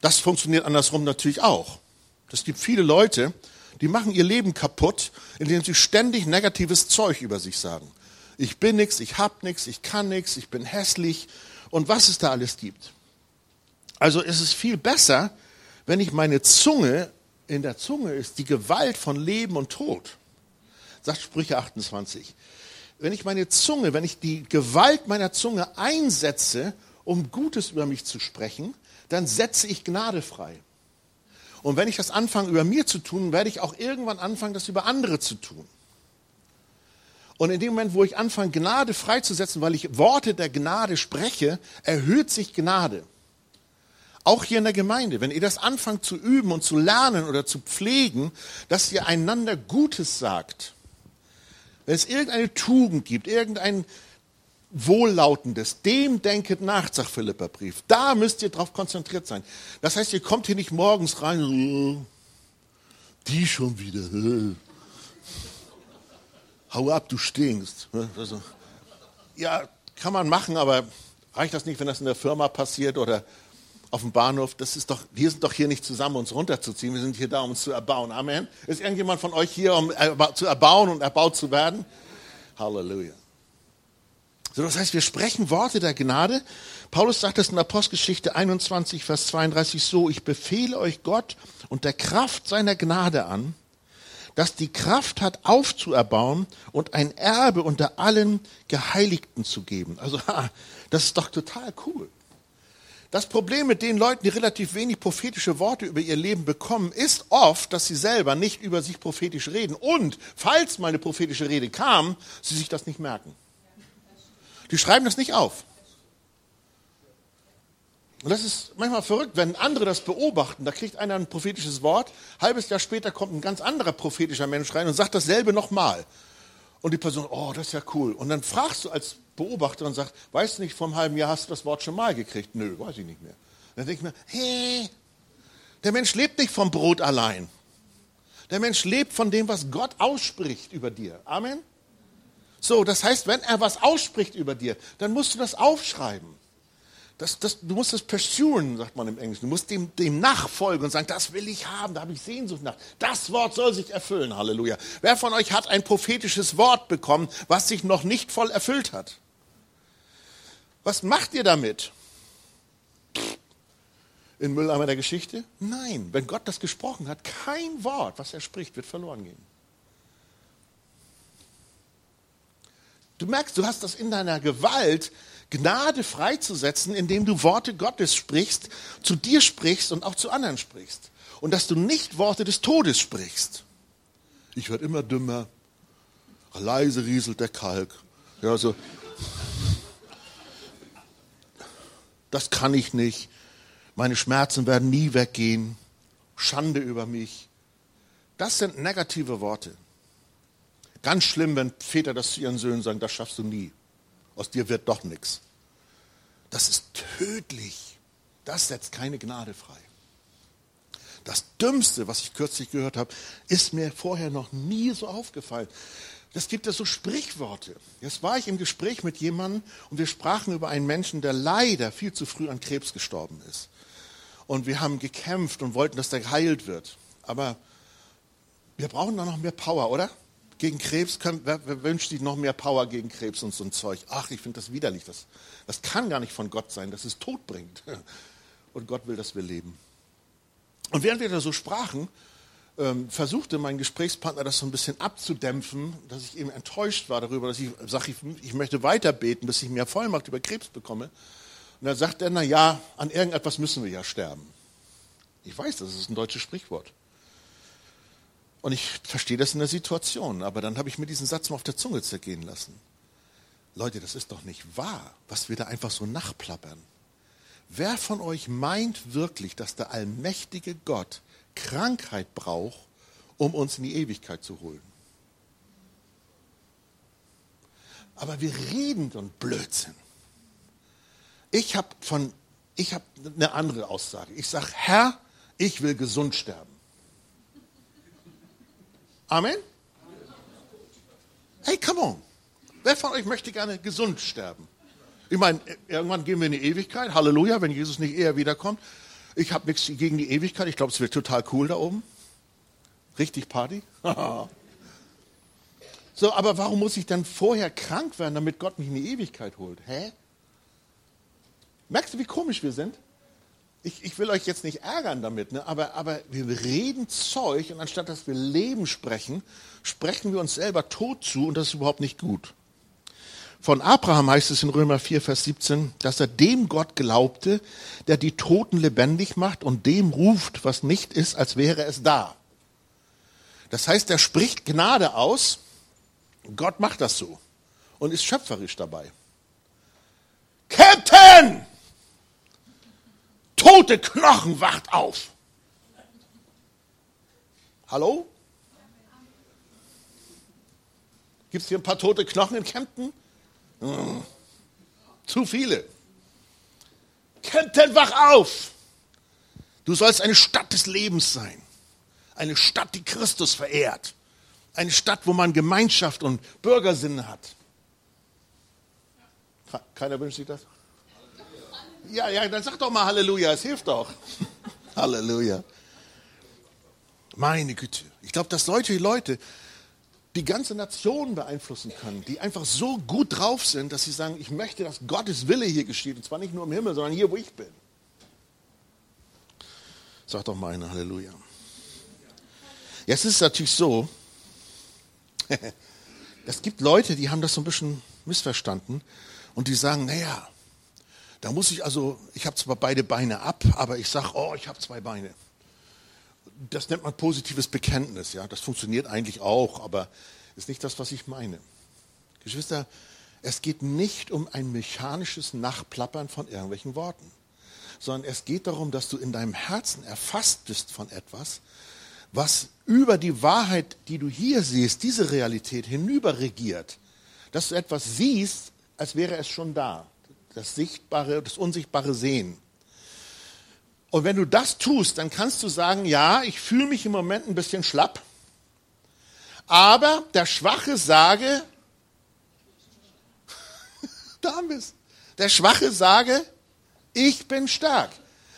Das funktioniert andersrum natürlich auch. Es gibt viele Leute, die machen ihr Leben kaputt, indem sie ständig negatives Zeug über sich sagen. Ich bin nichts, ich hab nichts, ich kann nichts, ich bin hässlich, und was es da alles gibt. Also ist es viel besser, wenn ich meine Zunge, in der Zunge ist die Gewalt von Leben und Tod. Sagt Sprüche 28. Wenn ich meine Zunge, wenn ich die Gewalt meiner Zunge einsetze, um Gutes über mich zu sprechen, dann setze ich Gnade frei. Und wenn ich das anfange, über mir zu tun, werde ich auch irgendwann anfangen, das über andere zu tun. Und in dem Moment, wo ich anfange, Gnade freizusetzen, weil ich Worte der Gnade spreche, erhöht sich Gnade. Auch hier in der Gemeinde, wenn ihr das anfangt zu üben und zu lernen oder zu pflegen, dass ihr einander Gutes sagt. Wenn es irgendeine Tugend gibt, irgendein Wohllautendes, dem denket nach, sagt Philipperbrief. Da müsst ihr drauf konzentriert sein. Das heißt, ihr kommt hier nicht morgens rein, die schon wieder *laughs* hau ab, du stinkst. Also, ja, kann man machen, aber reicht das nicht, wenn das in der Firma passiert oder auf dem Bahnhof? Das ist doch, wir sind doch hier nicht zusammen, uns runterzuziehen. Wir sind hier da, um uns zu erbauen. Amen. Ist irgendjemand von euch hier, um zu erbauen und erbaut zu werden? Halleluja. So, das heißt, wir sprechen Worte der Gnade. Paulus sagt es in Apostelgeschichte 21, Vers 32 so, ich befehle euch Gott und der Kraft seiner Gnade an, das die Kraft hat, aufzuerbauen und ein Erbe unter allen Geheiligten zu geben. Also, *laughs* das ist doch total cool. Das Problem mit den Leuten, die relativ wenig prophetische Worte über ihr Leben bekommen, ist oft, dass sie selber nicht über sich prophetisch reden und, falls mal eine prophetische Rede kam, sie sich das nicht merken. Die schreiben das nicht auf. Und das ist manchmal verrückt, wenn andere das beobachten. Da kriegt einer ein prophetisches Wort, halbes Jahr später kommt ein ganz anderer prophetischer Mensch rein und sagt dasselbe nochmal. Und die Person, oh, das ist ja cool. Und dann fragst du als Beobachter und sagst, weißt nicht, vor einem halben Jahr hast du das Wort schon mal gekriegt? Nö, weiß ich nicht mehr. dann denke ich mir, hey, der Mensch lebt nicht vom Brot allein. Der Mensch lebt von dem, was Gott ausspricht über dir. Amen. So, das heißt, wenn er was ausspricht über dir, dann musst du das aufschreiben. Das, das, du musst es pursuen, sagt man im Englischen. Du musst dem, dem nachfolgen und sagen, das will ich haben, da habe ich Sehnsucht nach. Das Wort soll sich erfüllen, Halleluja. Wer von euch hat ein prophetisches Wort bekommen, was sich noch nicht voll erfüllt hat? Was macht ihr damit? In Mülleimer der Geschichte? Nein, wenn Gott das gesprochen hat, kein Wort, was er spricht, wird verloren gehen. Du merkst, du hast das in deiner Gewalt, Gnade freizusetzen, indem du Worte Gottes sprichst, zu dir sprichst und auch zu anderen sprichst. Und dass du nicht Worte des Todes sprichst. Ich werde immer dümmer. Leise rieselt der Kalk. Ja, so. Das kann ich nicht. Meine Schmerzen werden nie weggehen. Schande über mich. Das sind negative Worte. Ganz schlimm, wenn Väter das zu ihren Söhnen sagen, das schaffst du nie aus dir wird doch nichts. Das ist tödlich. Das setzt keine Gnade frei. Das Dümmste, was ich kürzlich gehört habe, ist mir vorher noch nie so aufgefallen. Das gibt ja so Sprichworte. Jetzt war ich im Gespräch mit jemandem und wir sprachen über einen Menschen, der leider viel zu früh an Krebs gestorben ist. Und wir haben gekämpft und wollten, dass der geheilt wird. Aber wir brauchen da noch mehr Power, oder? gegen Krebs, kann, wer, wer, wünscht sich noch mehr Power gegen Krebs und so ein Zeug? Ach, ich finde das widerlich. Das, das kann gar nicht von Gott sein, dass es Tod bringt. *laughs* Und Gott will, dass wir leben. Und während wir da so sprachen, ähm, versuchte mein Gesprächspartner das so ein bisschen abzudämpfen, dass ich eben enttäuscht war darüber, dass ich sage, ich, möchte weiter beten, bis ich mehr Vollmacht über Krebs bekomme. Und dann sagt er, na ja, an irgendetwas müssen wir ja sterben. Ich weiß, das ist ein deutsches Sprichwort. Und ich verstehe das in der Situation, aber dann habe ich mir diesen Satz mal auf der Zunge zergehen lassen. Leute, das ist doch nicht wahr, was wir da einfach so nachplappern. Wer von euch meint wirklich, dass der allmächtige Gott Krankheit braucht, um uns in die Ewigkeit zu holen? Aber wir reden ein Blödsinn. Ich habe von, ich habe eine andere Aussage. Ich sage, Herr, ich will gesund sterben. Amen? Hey, come on. Wer von euch möchte gerne gesund sterben? Ich meine, irgendwann gehen wir in die Ewigkeit. Halleluja, wenn Jesus nicht eher wiederkommt. Ich habe nichts gegen die Ewigkeit. Ich glaube, es wird total cool da oben. Richtig Party. *laughs* so, aber warum muss ich dann vorher krank werden, damit Gott mich in die Ewigkeit holt? Hä? Merkst du, wie komisch wir sind? ich, ich will euch jetzt nicht ärgern damit, ne? aber, aber wir reden Zeug und anstatt dass wir Leben sprechen, sprechen wir uns selber tot zu und das ist überhaupt nicht gut. Von Abraham heißt es in Römer 4, Vers 17, dass er dem Gott glaubte, der die Toten lebendig macht und dem ruft, was nicht ist, als wäre es da. Das heißt, er spricht Gnade aus, Gott macht das so und ist schöpferisch dabei. Captain! Tote Knochen wacht auf. Hallo? Gibt es hier ein paar tote Knochen in Kempten? Zu viele. Kempten, wach auf! Du sollst eine Stadt des Lebens sein. Eine Stadt, die Christus verehrt. Eine Stadt, wo man Gemeinschaft und Bürgersinn hat. Keiner wünscht sich das? Ja, ja, dann sag doch mal Halleluja, es hilft doch. *laughs* Halleluja. Meine Güte. Ich glaube, dass solche Leute die ganze Nation beeinflussen können, die einfach so gut drauf sind, dass sie sagen, ich möchte, dass Gottes Wille hier geschieht. Und zwar nicht nur im Himmel, sondern hier, wo ich bin. Sag doch mal eine Halleluja. Jetzt ist es natürlich so, *laughs* Es gibt Leute, die haben das so ein bisschen missverstanden und die sagen, naja, da muss ich also, ich habe zwar beide Beine ab, aber ich sage, oh, ich habe zwei Beine. Das nennt man positives Bekenntnis, ja. Das funktioniert eigentlich auch, aber ist nicht das, was ich meine. Geschwister, es geht nicht um ein mechanisches Nachplappern von irgendwelchen Worten, sondern es geht darum, dass du in deinem Herzen erfasst bist von etwas, was über die Wahrheit, die du hier siehst, diese Realität hinüber regiert. Dass du etwas siehst, als wäre es schon da. Das Sichtbare, das Unsichtbare sehen. Und wenn du das tust, dann kannst du sagen, ja, ich fühle mich im Moment ein bisschen schlapp, aber der Schwache sage, *laughs* da haben wir es. Der Schwache sage, ich bin stark.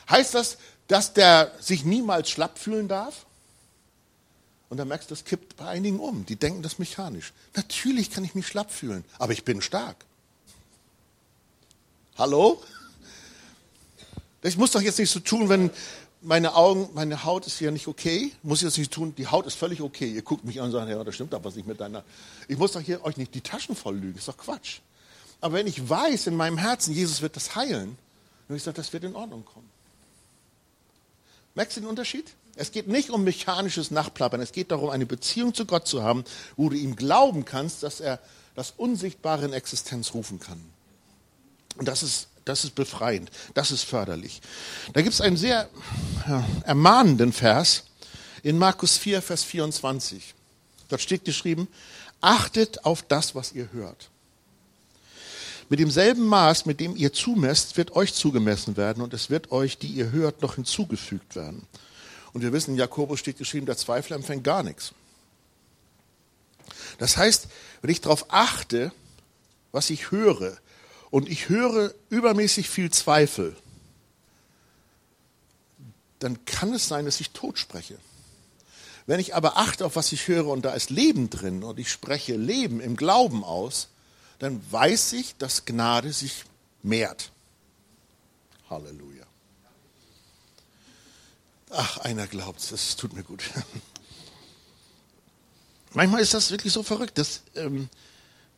Heißt das, dass der sich niemals schlapp fühlen darf? Und dann merkst du, das kippt bei einigen um. Die denken das mechanisch. Natürlich kann ich mich schlapp fühlen, aber ich bin stark. Hallo? Ich muss doch jetzt nicht so tun, wenn meine Augen, meine Haut ist hier nicht okay. Muss ich das nicht tun? Die Haut ist völlig okay. Ihr guckt mich an und sagt, ja, da stimmt doch was nicht mit deiner. Ich muss doch hier euch nicht die Taschen voll lügen. Das ist doch Quatsch. Aber wenn ich weiß in meinem Herzen, Jesus wird das heilen, dann ich sage, das wird in Ordnung kommen. Merkst du den Unterschied? Es geht nicht um mechanisches Nachplappern. Es geht darum, eine Beziehung zu Gott zu haben, wo du ihm glauben kannst, dass er das Unsichtbare in Existenz rufen kann. Und das ist, das ist befreiend. Das ist förderlich. Da gibt es einen sehr ja, ermahnenden Vers in Markus 4, Vers 24. Dort steht geschrieben, achtet auf das, was ihr hört. Mit demselben Maß, mit dem ihr zumesst, wird euch zugemessen werden und es wird euch, die ihr hört, noch hinzugefügt werden. Und wir wissen, in Jakobus steht geschrieben, der Zweifler empfängt gar nichts. Das heißt, wenn ich darauf achte, was ich höre, und ich höre übermäßig viel Zweifel, dann kann es sein, dass ich tot spreche. Wenn ich aber achte auf was ich höre und da ist Leben drin und ich spreche Leben im Glauben aus, dann weiß ich, dass Gnade sich mehrt. Halleluja. Ach, einer glaubt es, das tut mir gut. *laughs* Manchmal ist das wirklich so verrückt, dass ähm,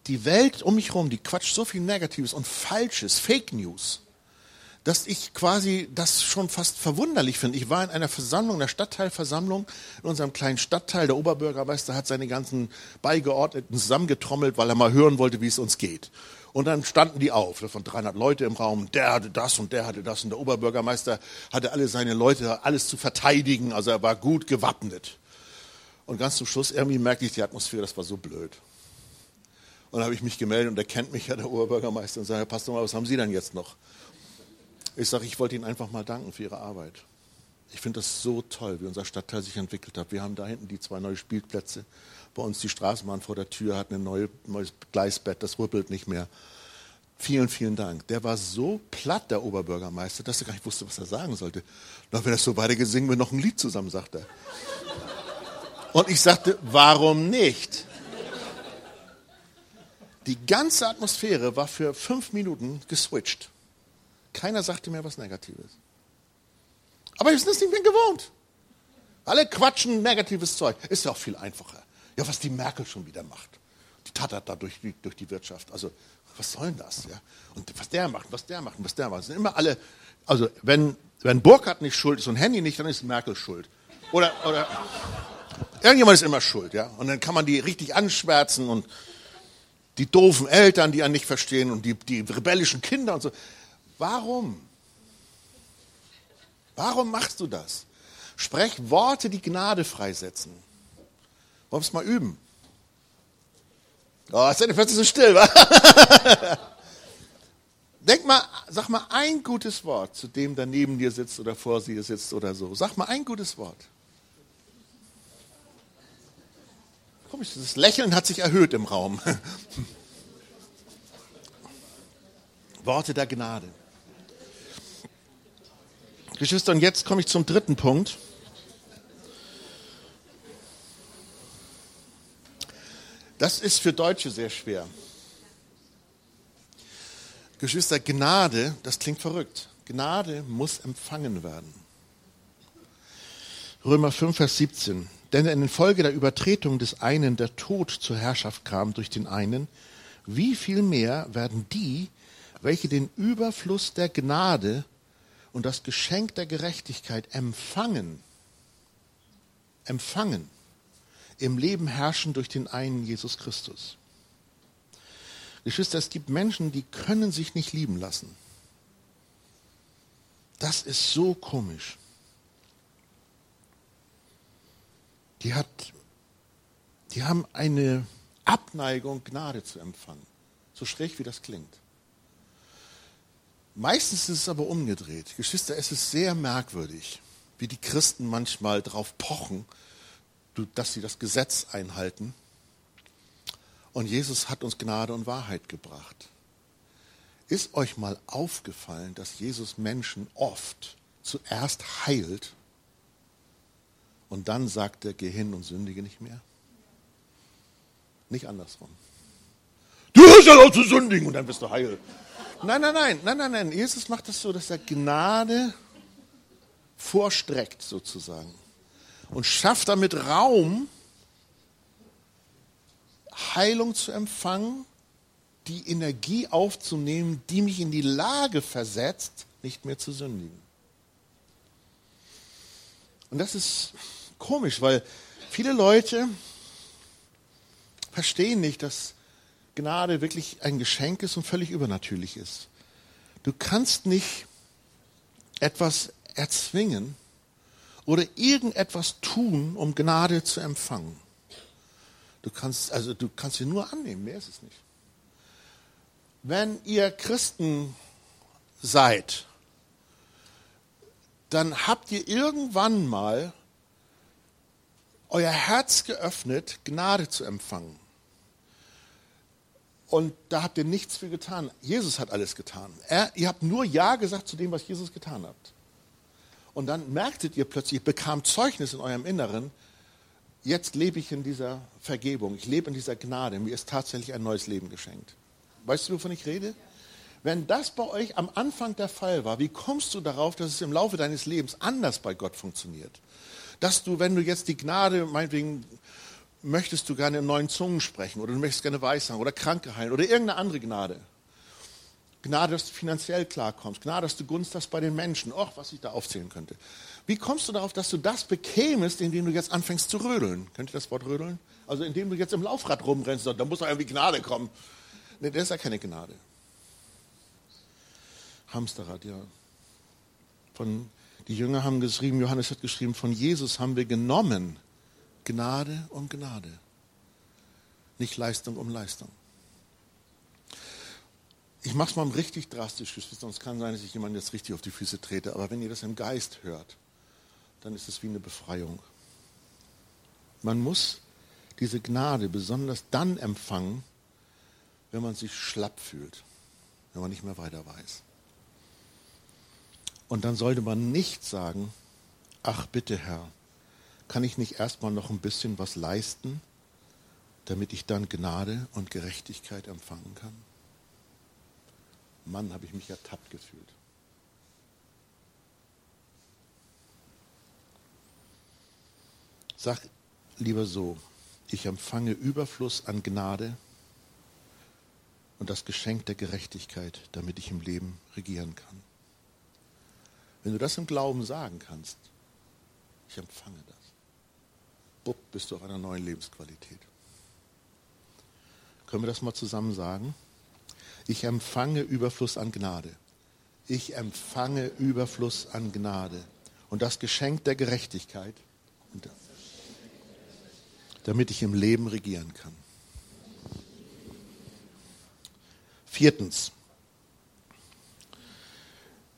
die Welt um mich herum, die quatscht so viel Negatives und Falsches, Fake News dass ich quasi das schon fast verwunderlich finde. Ich war in einer Versammlung, einer Stadtteilversammlung in unserem kleinen Stadtteil. Der Oberbürgermeister hat seine ganzen Beigeordneten zusammengetrommelt, weil er mal hören wollte, wie es uns geht. Und dann standen die auf, von 300 Leute im Raum. Der hatte das und der hatte das. Und der Oberbürgermeister hatte alle seine Leute, alles zu verteidigen. Also er war gut gewappnet. Und ganz zum Schluss irgendwie merkte ich die Atmosphäre, das war so blöd. Und dann habe ich mich gemeldet und er kennt mich ja, der Oberbürgermeister, und sagt, Herr Pastor, was haben Sie denn jetzt noch? Ich sage, ich wollte Ihnen einfach mal danken für Ihre Arbeit. Ich finde das so toll, wie unser Stadtteil sich entwickelt hat. Wir haben da hinten die zwei neue Spielplätze. Bei uns die Straßenbahn vor der Tür hat ein neue, neues Gleisbett, das rüppelt nicht mehr. Vielen, vielen Dank. Der war so platt, der Oberbürgermeister, dass er gar nicht wusste, was er sagen sollte. Noch wenn er so weitergeht, singen wir noch ein Lied zusammen, sagt er. Und ich sagte, warum nicht? Die ganze Atmosphäre war für fünf Minuten geswitcht. Keiner sagte mir was Negatives. Aber wir sind es nicht mehr gewohnt. Alle quatschen negatives Zeug. Ist ja auch viel einfacher. Ja, was die Merkel schon wieder macht. Die tattert da durch die, durch die Wirtschaft. Also, was soll denn das? Ja? Und was der macht, was der macht, was der macht. Sind immer alle, also, wenn, wenn Burkhardt nicht schuld ist und Handy nicht, dann ist Merkel schuld. Oder, oder, irgendjemand ist immer schuld, ja. Und dann kann man die richtig anschwärzen und die doofen Eltern, die einen nicht verstehen und die, die rebellischen Kinder und so. Warum? Warum machst du das? Sprech Worte, die Gnade freisetzen. Wollen wir es mal üben? Oh, ist ja plötzlich so still? *laughs* Denk mal, sag mal ein gutes Wort zu dem, der neben dir sitzt oder vor dir sitzt oder so. Sag mal ein gutes Wort. Komisch, das Lächeln hat sich erhöht im Raum. *laughs* Worte der Gnade. Geschwister, und jetzt komme ich zum dritten Punkt. Das ist für Deutsche sehr schwer. Geschwister, Gnade, das klingt verrückt. Gnade muss empfangen werden. Römer 5, Vers 17. Denn in Folge der Übertretung des einen der Tod zur Herrschaft kam durch den einen, wie viel mehr werden die, welche den Überfluss der Gnade und das Geschenk der Gerechtigkeit empfangen, empfangen, im Leben herrschen durch den einen Jesus Christus. Geschwister, es gibt Menschen, die können sich nicht lieben lassen. Das ist so komisch. Die, hat, die haben eine Abneigung, Gnade zu empfangen. So schräg wie das klingt. Meistens ist es aber umgedreht. Geschwister, es ist sehr merkwürdig, wie die Christen manchmal darauf pochen, dass sie das Gesetz einhalten. Und Jesus hat uns Gnade und Wahrheit gebracht. Ist euch mal aufgefallen, dass Jesus Menschen oft zuerst heilt und dann sagt er, geh hin und sündige nicht mehr? Nicht andersrum. Du hast ja noch zu sündigen und dann bist du heil. Nein, nein, nein, nein, nein, nein. Jesus macht das so, dass er Gnade vorstreckt sozusagen und schafft damit Raum, Heilung zu empfangen, die Energie aufzunehmen, die mich in die Lage versetzt, nicht mehr zu sündigen. Und das ist komisch, weil viele Leute verstehen nicht, dass Gnade wirklich ein Geschenk ist und völlig übernatürlich ist. Du kannst nicht etwas erzwingen oder irgendetwas tun, um Gnade zu empfangen. Du kannst, also du kannst sie nur annehmen, mehr ist es nicht. Wenn ihr Christen seid, dann habt ihr irgendwann mal euer Herz geöffnet, Gnade zu empfangen. Und da habt ihr nichts für getan. Jesus hat alles getan. Er, ihr habt nur Ja gesagt zu dem, was Jesus getan hat. Und dann merktet ihr plötzlich, ihr bekam Zeugnis in eurem Inneren, jetzt lebe ich in dieser Vergebung, ich lebe in dieser Gnade, mir ist tatsächlich ein neues Leben geschenkt. Weißt du, wovon ich rede? Wenn das bei euch am Anfang der Fall war, wie kommst du darauf, dass es im Laufe deines Lebens anders bei Gott funktioniert? Dass du, wenn du jetzt die Gnade, meinetwegen, möchtest du gerne in neuen Zungen sprechen oder du möchtest gerne Weissagen oder Kranke heilen oder irgendeine andere Gnade. Gnade, dass du finanziell klarkommst. Gnade, dass du Gunst hast bei den Menschen. Och, was ich da aufzählen könnte. Wie kommst du darauf, dass du das bekämest, indem du jetzt anfängst zu rödeln? Könnt ihr das Wort rödeln? Also indem du jetzt im Laufrad rumrennst, da muss doch irgendwie Gnade kommen. Nee, das ist ja keine Gnade. Hamsterrad, ja. Von, die Jünger haben geschrieben, Johannes hat geschrieben, von Jesus haben wir genommen Gnade um Gnade. Nicht Leistung um Leistung. Ich mache es mal richtig drastisch, sonst kann sein, dass ich jemand jetzt richtig auf die Füße trete. Aber wenn ihr das im Geist hört, dann ist es wie eine Befreiung. Man muss diese Gnade besonders dann empfangen, wenn man sich schlapp fühlt, wenn man nicht mehr weiter weiß. Und dann sollte man nicht sagen, ach bitte Herr, kann ich nicht erstmal noch ein bisschen was leisten, damit ich dann Gnade und Gerechtigkeit empfangen kann? Mann, habe ich mich ertappt gefühlt. Sag lieber so, ich empfange Überfluss an Gnade und das Geschenk der Gerechtigkeit, damit ich im Leben regieren kann. Wenn du das im Glauben sagen kannst, ich empfange das, bupp, bist du auf einer neuen Lebensqualität. Können wir das mal zusammen sagen? Ich empfange Überfluss an Gnade. Ich empfange Überfluss an Gnade und das Geschenk der Gerechtigkeit, damit ich im Leben regieren kann. Viertens.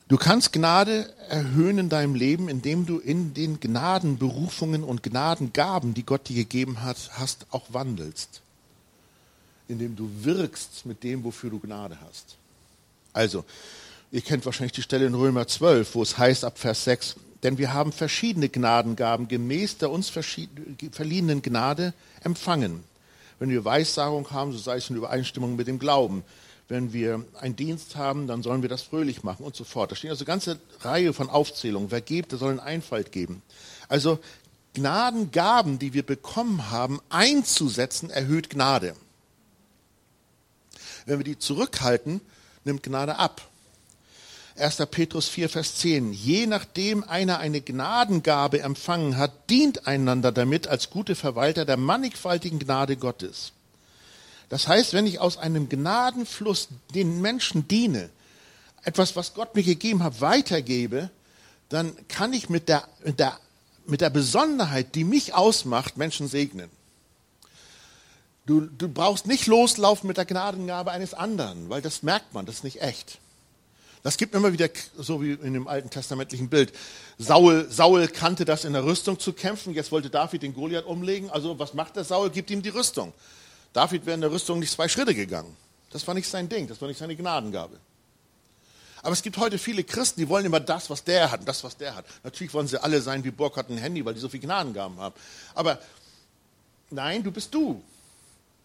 Du kannst Gnade erhöhen in deinem Leben, indem du in den Gnadenberufungen und Gnadengaben, die Gott dir gegeben hat, hast, auch wandelst. Indem du wirkst mit dem, wofür du Gnade hast. Also, ihr kennt wahrscheinlich die Stelle in Römer 12, wo es heißt ab Vers 6, denn wir haben verschiedene Gnadengaben gemäß der uns verliehenen Gnade empfangen. Wenn wir Weissagung haben, so sei es in Übereinstimmung mit dem Glauben wenn wir einen Dienst haben, dann sollen wir das fröhlich machen und so fort. Da stehen also eine ganze Reihe von Aufzählungen. Wer gibt, der soll einen Einfalt geben. Also Gnadengaben, die wir bekommen haben, einzusetzen, erhöht Gnade. Wenn wir die zurückhalten, nimmt Gnade ab. 1. Petrus 4, Vers 10. Je nachdem einer eine Gnadengabe empfangen hat, dient einander damit als gute Verwalter der mannigfaltigen Gnade Gottes. Das heißt, wenn ich aus einem Gnadenfluss den Menschen diene, etwas, was Gott mir gegeben hat, weitergebe, dann kann ich mit der, mit der, mit der Besonderheit, die mich ausmacht, Menschen segnen. Du, du brauchst nicht loslaufen mit der Gnadengabe eines anderen, weil das merkt man, das ist nicht echt. Das gibt immer wieder, so wie in dem alten testamentlichen Bild. Saul, Saul kannte das in der Rüstung zu kämpfen, jetzt wollte David den Goliath umlegen. Also was macht der Saul? Gibt ihm die Rüstung. David wäre in der Rüstung nicht zwei Schritte gegangen. Das war nicht sein Ding, das war nicht seine Gnadengabe. Aber es gibt heute viele Christen, die wollen immer das, was der hat, das, was der hat. Natürlich wollen sie alle sein wie Burkhardt ein Handy, weil die so viel Gnadengaben haben. Aber nein, du bist du.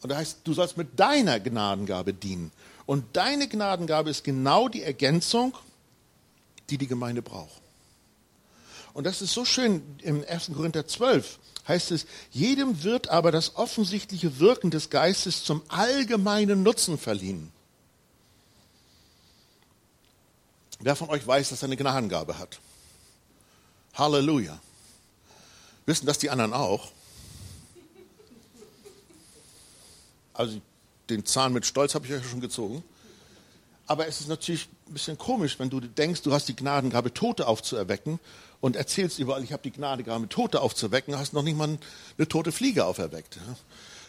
Und da heißt, du sollst mit deiner Gnadengabe dienen. Und deine Gnadengabe ist genau die Ergänzung, die die Gemeinde braucht. Und das ist so schön im 1. Korinther 12 heißt es, jedem wird aber das offensichtliche Wirken des Geistes zum allgemeinen Nutzen verliehen. Wer von euch weiß, dass er eine Gnadengabe hat? Halleluja. Wissen das die anderen auch? Also den Zahn mit Stolz habe ich euch schon gezogen. Aber es ist natürlich ein bisschen komisch, wenn du denkst, du hast die Gnadengabe, Tote aufzuerwecken und erzählst überall, ich habe die Gnadengabe, Tote aufzuwecken, hast noch nicht mal eine tote Fliege auferweckt.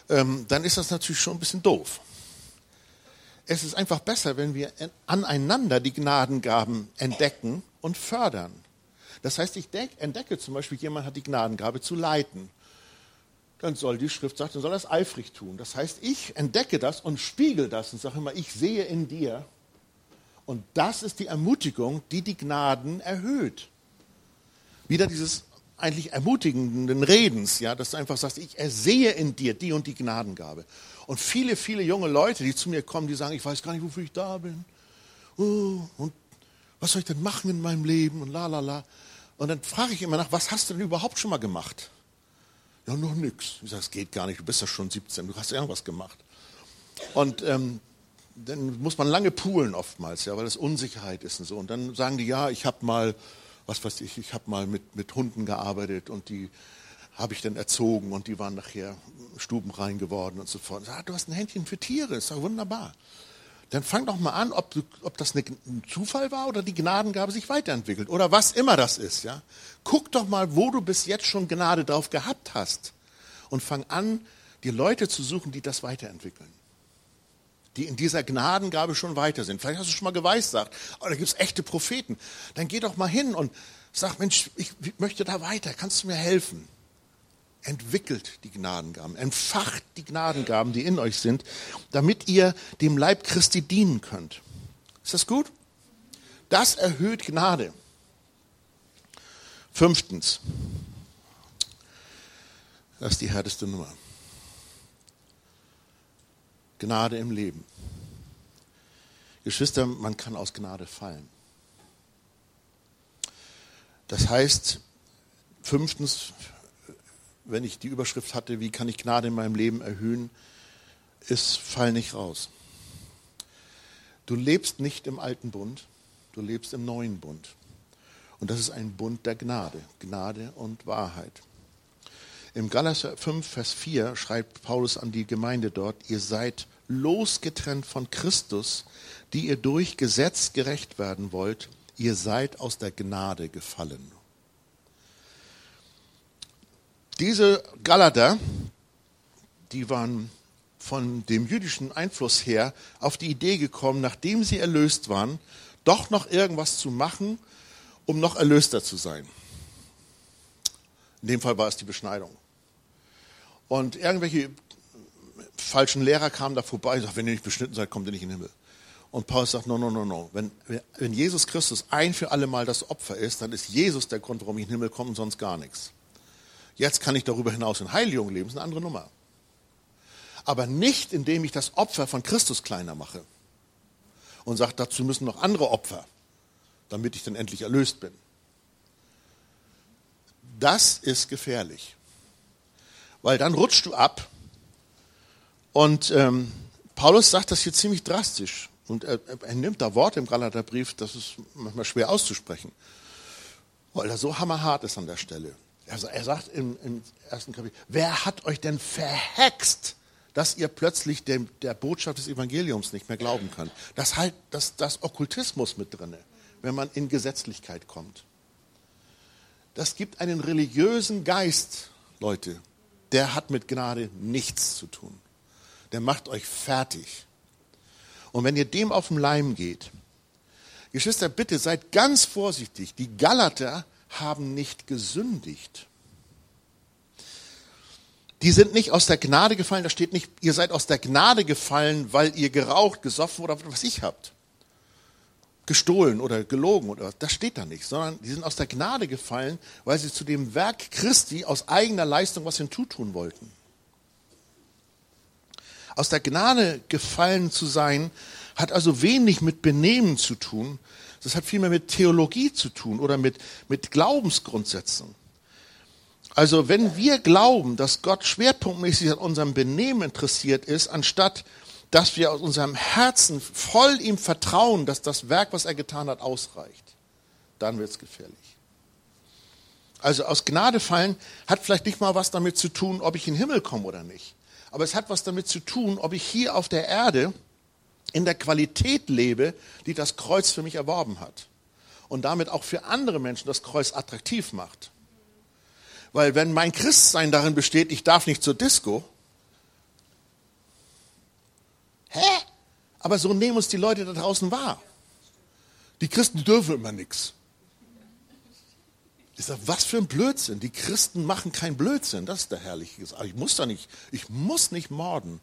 Ähm, dann ist das natürlich schon ein bisschen doof. Es ist einfach besser, wenn wir aneinander die Gnadengaben entdecken und fördern. Das heißt, ich entdecke zum Beispiel, jemand hat die Gnadengabe zu leiten dann soll die Schrift sagen, dann soll er es eifrig tun. Das heißt, ich entdecke das und spiegel das und sage immer, ich sehe in dir. Und das ist die Ermutigung, die die Gnaden erhöht. Wieder dieses eigentlich ermutigenden Redens, ja, dass du einfach sagst, ich ersehe in dir die und die Gnadengabe. Und viele, viele junge Leute, die zu mir kommen, die sagen, ich weiß gar nicht, wofür ich da bin. Oh, und was soll ich denn machen in meinem Leben und la la la. Und dann frage ich immer nach, was hast du denn überhaupt schon mal gemacht? Ja, noch nichts. Ich sage, es geht gar nicht, du bist ja schon 17, du hast irgendwas gemacht. Und ähm, dann muss man lange poolen oftmals, ja, weil es Unsicherheit ist und so. Und dann sagen die, ja, ich habe mal, was weiß ich, ich habe mal mit, mit Hunden gearbeitet und die habe ich dann erzogen und die waren nachher stubenrein geworden und so fort. Ah, du hast ein Händchen für Tiere, ist doch wunderbar dann fang doch mal an, ob, ob das ein Zufall war oder die Gnadengabe sich weiterentwickelt oder was immer das ist. Ja? Guck doch mal, wo du bis jetzt schon Gnade drauf gehabt hast und fang an, die Leute zu suchen, die das weiterentwickeln. Die in dieser Gnadengabe schon weiter sind. Vielleicht hast du schon mal geweissagt, aber da gibt es echte Propheten. Dann geh doch mal hin und sag, Mensch, ich möchte da weiter, kannst du mir helfen? entwickelt die Gnadengaben, entfacht die Gnadengaben, die in euch sind, damit ihr dem Leib Christi dienen könnt. Ist das gut? Das erhöht Gnade. Fünftens, das ist die härteste Nummer. Gnade im Leben. Geschwister, man kann aus Gnade fallen. Das heißt, fünftens, wenn ich die Überschrift hatte, wie kann ich Gnade in meinem Leben erhöhen, ist, fall nicht raus. Du lebst nicht im alten Bund, du lebst im neuen Bund. Und das ist ein Bund der Gnade, Gnade und Wahrheit. Im Galater 5, Vers 4 schreibt Paulus an die Gemeinde dort, ihr seid losgetrennt von Christus, die ihr durch Gesetz gerecht werden wollt, ihr seid aus der Gnade gefallen. Diese Galater, die waren von dem jüdischen Einfluss her auf die Idee gekommen, nachdem sie erlöst waren, doch noch irgendwas zu machen, um noch erlöster zu sein. In dem Fall war es die Beschneidung. Und irgendwelche falschen Lehrer kamen da vorbei und sagten, wenn ihr nicht beschnitten seid, kommt ihr nicht in den Himmel. Und Paulus sagt, no, no, no, no. Wenn, wenn Jesus Christus ein für alle Mal das Opfer ist, dann ist Jesus der Grund, warum ich in den Himmel komme und sonst gar nichts. Jetzt kann ich darüber hinaus in Heiligung leben, ist eine andere Nummer. Aber nicht, indem ich das Opfer von Christus kleiner mache und sage, dazu müssen noch andere Opfer, damit ich dann endlich erlöst bin. das ist gefährlich. Weil dann rutschst du ab. Und ähm, Paulus sagt das hier ziemlich drastisch. Und er, er nimmt da Worte im Galaterbrief, das ist manchmal schwer auszusprechen. Weil er so hammerhart ist an der Stelle. Er, er sagt im, im, ersten Kapitel, wer hat euch denn verhext, dass ihr plötzlich dem, der Botschaft des Evangeliums nicht mehr glauben könnt? Das halt das, das Okkultismus mit drinne, wenn man in Gesetzlichkeit kommt. Das gibt einen religiösen Geist, Leute, der hat mit Gnade nichts zu tun. Der macht euch fertig. Und wenn ihr dem auf den Leim geht, Geschwister, bitte seid ganz vorsichtig. Die Galater haben nicht gesündigt. Die sind nicht aus der Gnade gefallen, da steht nicht, ihr seid aus der Gnade gefallen, weil ihr geraucht, gesoffen oder was ich habt gestohlen oder gelogen oder das steht da nicht, sondern die sind aus der Gnade gefallen, weil sie zu dem Werk Christi aus eigener Leistung was hinzutun wollten. Aus der Gnade gefallen zu sein, hat also wenig mit Benehmen zu tun, das hat vielmehr mit Theologie zu tun oder mit, mit Glaubensgrundsätzen. Also wenn wir glauben, dass Gott schwerpunktmäßig an unserem Benehmen interessiert ist, anstatt dass wir aus unserem Herzen voll ihm vertrauen, dass das Werk, was er getan hat, ausreicht, dann wird es gefährlich. Also aus Gnade fallen hat vielleicht nicht mal was damit zu tun, ob ich in den Himmel komme oder nicht. Aber es hat was damit zu tun, ob ich hier auf der Erde in der Qualität lebe, die das Kreuz für mich erworben hat. Und damit auch für andere Menschen das Kreuz attraktiv macht. Weil wenn mein Christsein darin besteht, ich darf nicht zur Disco, Hä? Aber so nehmen uns die Leute da draußen wahr. Die Christen dürfen immer nichts. Ich sage, was für ein Blödsinn. Die Christen machen keinen Blödsinn. Das ist der herrliche Gesagt. Ich muss da nicht, ich muss nicht morden.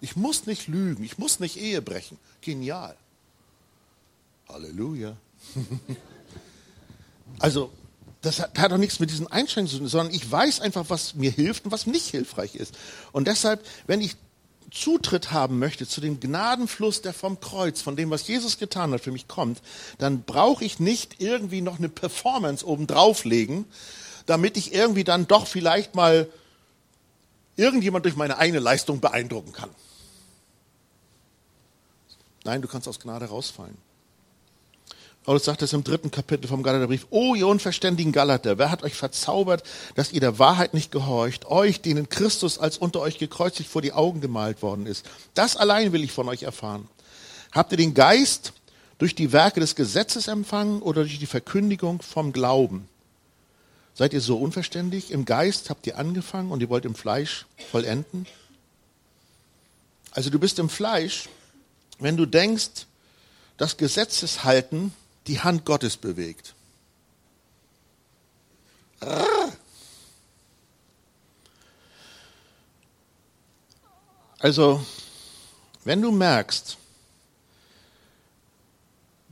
Ich muss nicht lügen. Ich muss nicht Ehe brechen. Genial. Halleluja. *laughs* also, das hat, hat doch nichts mit diesen Einschränkungen zu tun, sondern ich weiß einfach, was mir hilft und was nicht hilfreich ist. Und deshalb, wenn ich Zutritt haben möchte zu dem Gnadenfluss, der vom Kreuz, von dem, was Jesus getan hat, für mich kommt, dann brauche ich nicht irgendwie noch eine Performance oben drauflegen, damit ich irgendwie dann doch vielleicht mal irgendjemand durch meine eigene Leistung beeindrucken kann. Nein, du kannst aus Gnade rausfallen. Paulus sagt es im dritten Kapitel vom Galaterbrief. Oh, ihr unverständigen Galater, wer hat euch verzaubert, dass ihr der Wahrheit nicht gehorcht? Euch, denen Christus als unter euch gekreuzigt vor die Augen gemalt worden ist. Das allein will ich von euch erfahren. Habt ihr den Geist durch die Werke des Gesetzes empfangen oder durch die Verkündigung vom Glauben? Seid ihr so unverständig? Im Geist habt ihr angefangen und ihr wollt im Fleisch vollenden? Also du bist im Fleisch, wenn du denkst, das Gesetzeshalten die Hand Gottes bewegt. Also, wenn du merkst,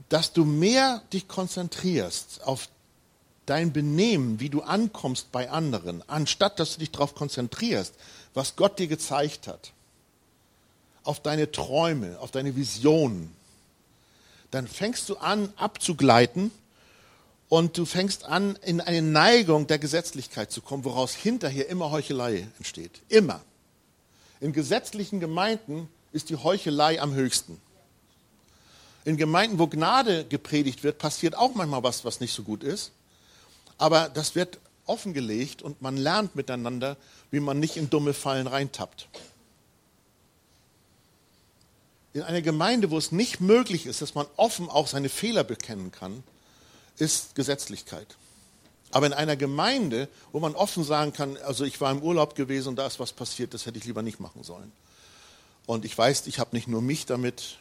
dass du mehr dich konzentrierst auf dein Benehmen, wie du ankommst bei anderen, anstatt dass du dich darauf konzentrierst, was Gott dir gezeigt hat, auf deine Träume, auf deine Visionen, dann fängst du an abzugleiten und du fängst an, in eine Neigung der Gesetzlichkeit zu kommen, woraus hinterher immer Heuchelei entsteht. Immer. In gesetzlichen Gemeinden ist die Heuchelei am höchsten. In Gemeinden, wo Gnade gepredigt wird, passiert auch manchmal was, was nicht so gut ist. Aber das wird offengelegt und man lernt miteinander, wie man nicht in dumme Fallen reintappt in einer Gemeinde, wo es nicht möglich ist, dass man offen auch seine Fehler bekennen kann, ist Gesetzlichkeit. Aber in einer Gemeinde, wo man offen sagen kann, also ich war im Urlaub gewesen und da ist was passiert, das hätte ich lieber nicht machen sollen. Und ich weiß, ich habe nicht nur mich damit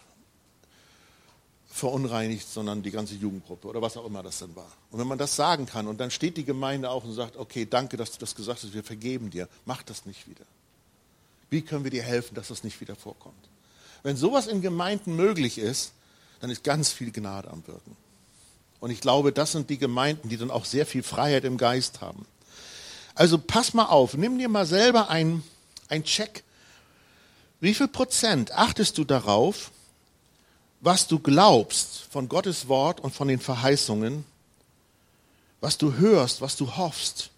verunreinigt, sondern die ganze Jugendgruppe oder was auch immer das dann war. Und wenn man das sagen kann und dann steht die Gemeinde auf und sagt, okay, danke, dass du das gesagt hast, wir vergeben dir, mach das nicht wieder. Wie können wir dir helfen, dass das nicht wieder vorkommt? Wenn sowas in Gemeinden möglich ist, dann ist ganz viel Gnade am Wirken. Und ich glaube, das sind die Gemeinden, die dann auch sehr viel Freiheit im Geist haben. Also pass mal auf, nimm dir mal selber einen Check. Wie viel Prozent achtest du darauf, was du glaubst von Gottes Wort und von den Verheißungen, was du hörst, was du hoffst,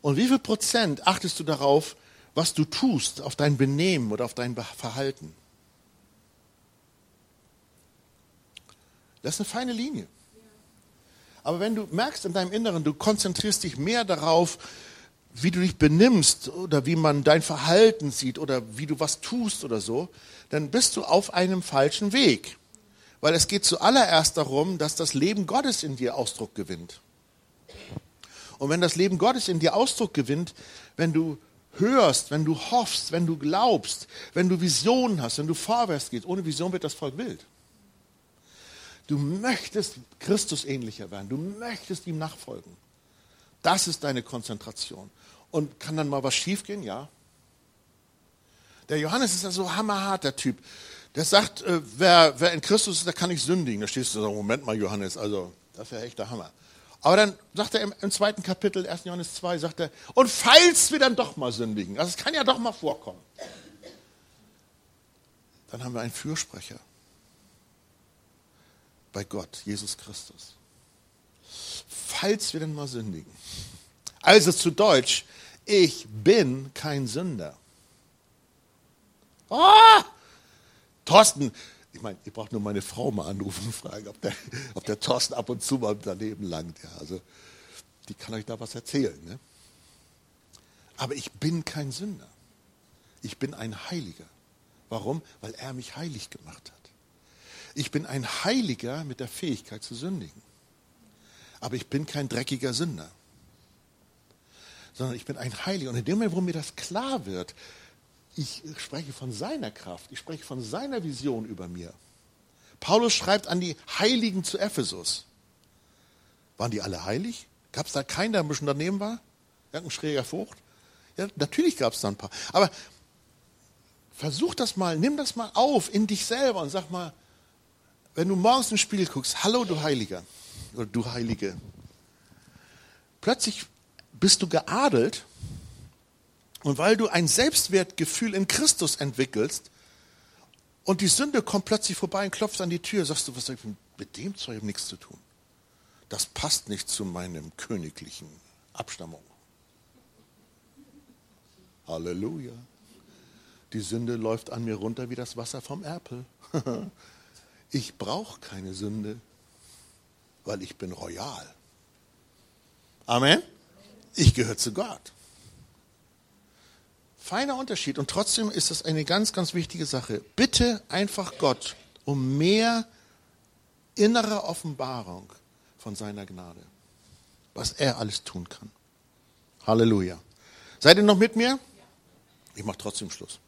Und wie viel Prozent achtest du darauf, was du tust, auf dein Benehmen oder auf dein Verhalten? Das ist eine feine Linie. Aber wenn du merkst in deinem Inneren, du konzentrierst dich mehr darauf, wie du dich benimmst oder wie man dein Verhalten sieht oder wie du was tust oder so, dann bist du auf einem falschen Weg. Weil es geht zuallererst darum, dass das Leben Gottes in dir Ausdruck gewinnt. Und wenn das Leben Gottes in dir Ausdruck gewinnt, wenn du hörst, wenn du hoffst, wenn du glaubst, wenn du Visionen hast, wenn du vorwärts gehst, ohne Vision wird das Volk wild. Du möchtest Christus ähnlicher werden, du möchtest ihm nachfolgen. Das ist deine Konzentration. Und kann dann mal was schiefgehen? Ja. Der Johannes ist ja so hammerhart, der Typ. Der sagt, äh, wer, wer in Christus ist, der kann nicht sündigen. Da stehst du so, Moment mal, Johannes, also das wäre echt der Hammer. Aber dann sagt er im, im, zweiten Kapitel, 1. Johannes 2, sagt er, und falls wir dann doch mal sündigen, also es kann ja doch mal vorkommen, dann haben wir einen Fürsprecher bei Gott, Jesus Christus. Falls wir denn mal sündigen. Also zu Deutsch, ich bin kein Sünder. Ah! Thorsten, ich meine, ihr braucht nur meine Frau mal anrufen und fragen, ob der, ob der Thorsten ab und zu mal daneben langt. Ja, also, die kann euch da was erzählen. Ne? Aber ich bin kein Sünder. Ich bin ein Heiliger. Warum? Weil er mich heilig gemacht hat. Ich bin ein Heiliger mit der Fähigkeit zu sündigen. Aber ich bin kein dreckiger Sünder. Sondern ich bin ein Heiliger. Und in dem Moment, wo mir das klar wird, ich spreche von seiner Kraft, ich spreche von seiner Vision über mir. Paulus schreibt an die Heiligen zu Ephesus. Waren die alle heilig? Gab es da keinen, der ein bisschen daneben war? Irgendein schräger Frucht? Ja, natürlich gab es da ein paar. Aber versuch das mal, nimm das mal auf in dich selber und sag mal, wenn du morgens ins Spiel guckst, hallo du Heiliger oder du Heilige, plötzlich bist du geadelt und weil du ein Selbstwertgefühl in Christus entwickelst und die Sünde kommt plötzlich vorbei und klopft an die Tür, sagst du, was ich mit dem Zeug nichts zu tun. Das passt nicht zu meinem königlichen Abstammung. Halleluja. Die Sünde läuft an mir runter wie das Wasser vom Erpel. *laughs* ich brauche keine Sünde, weil ich bin royal. Amen. Ich gehöre zu Gott. Feiner Unterschied. Und trotzdem ist das eine ganz, ganz wichtige Sache. Bitte einfach Gott um mehr innere Offenbarung von seiner Gnade. Was er alles tun kann. Halleluja. Seid ihr noch mit mir? Ich mache trotzdem Schluss.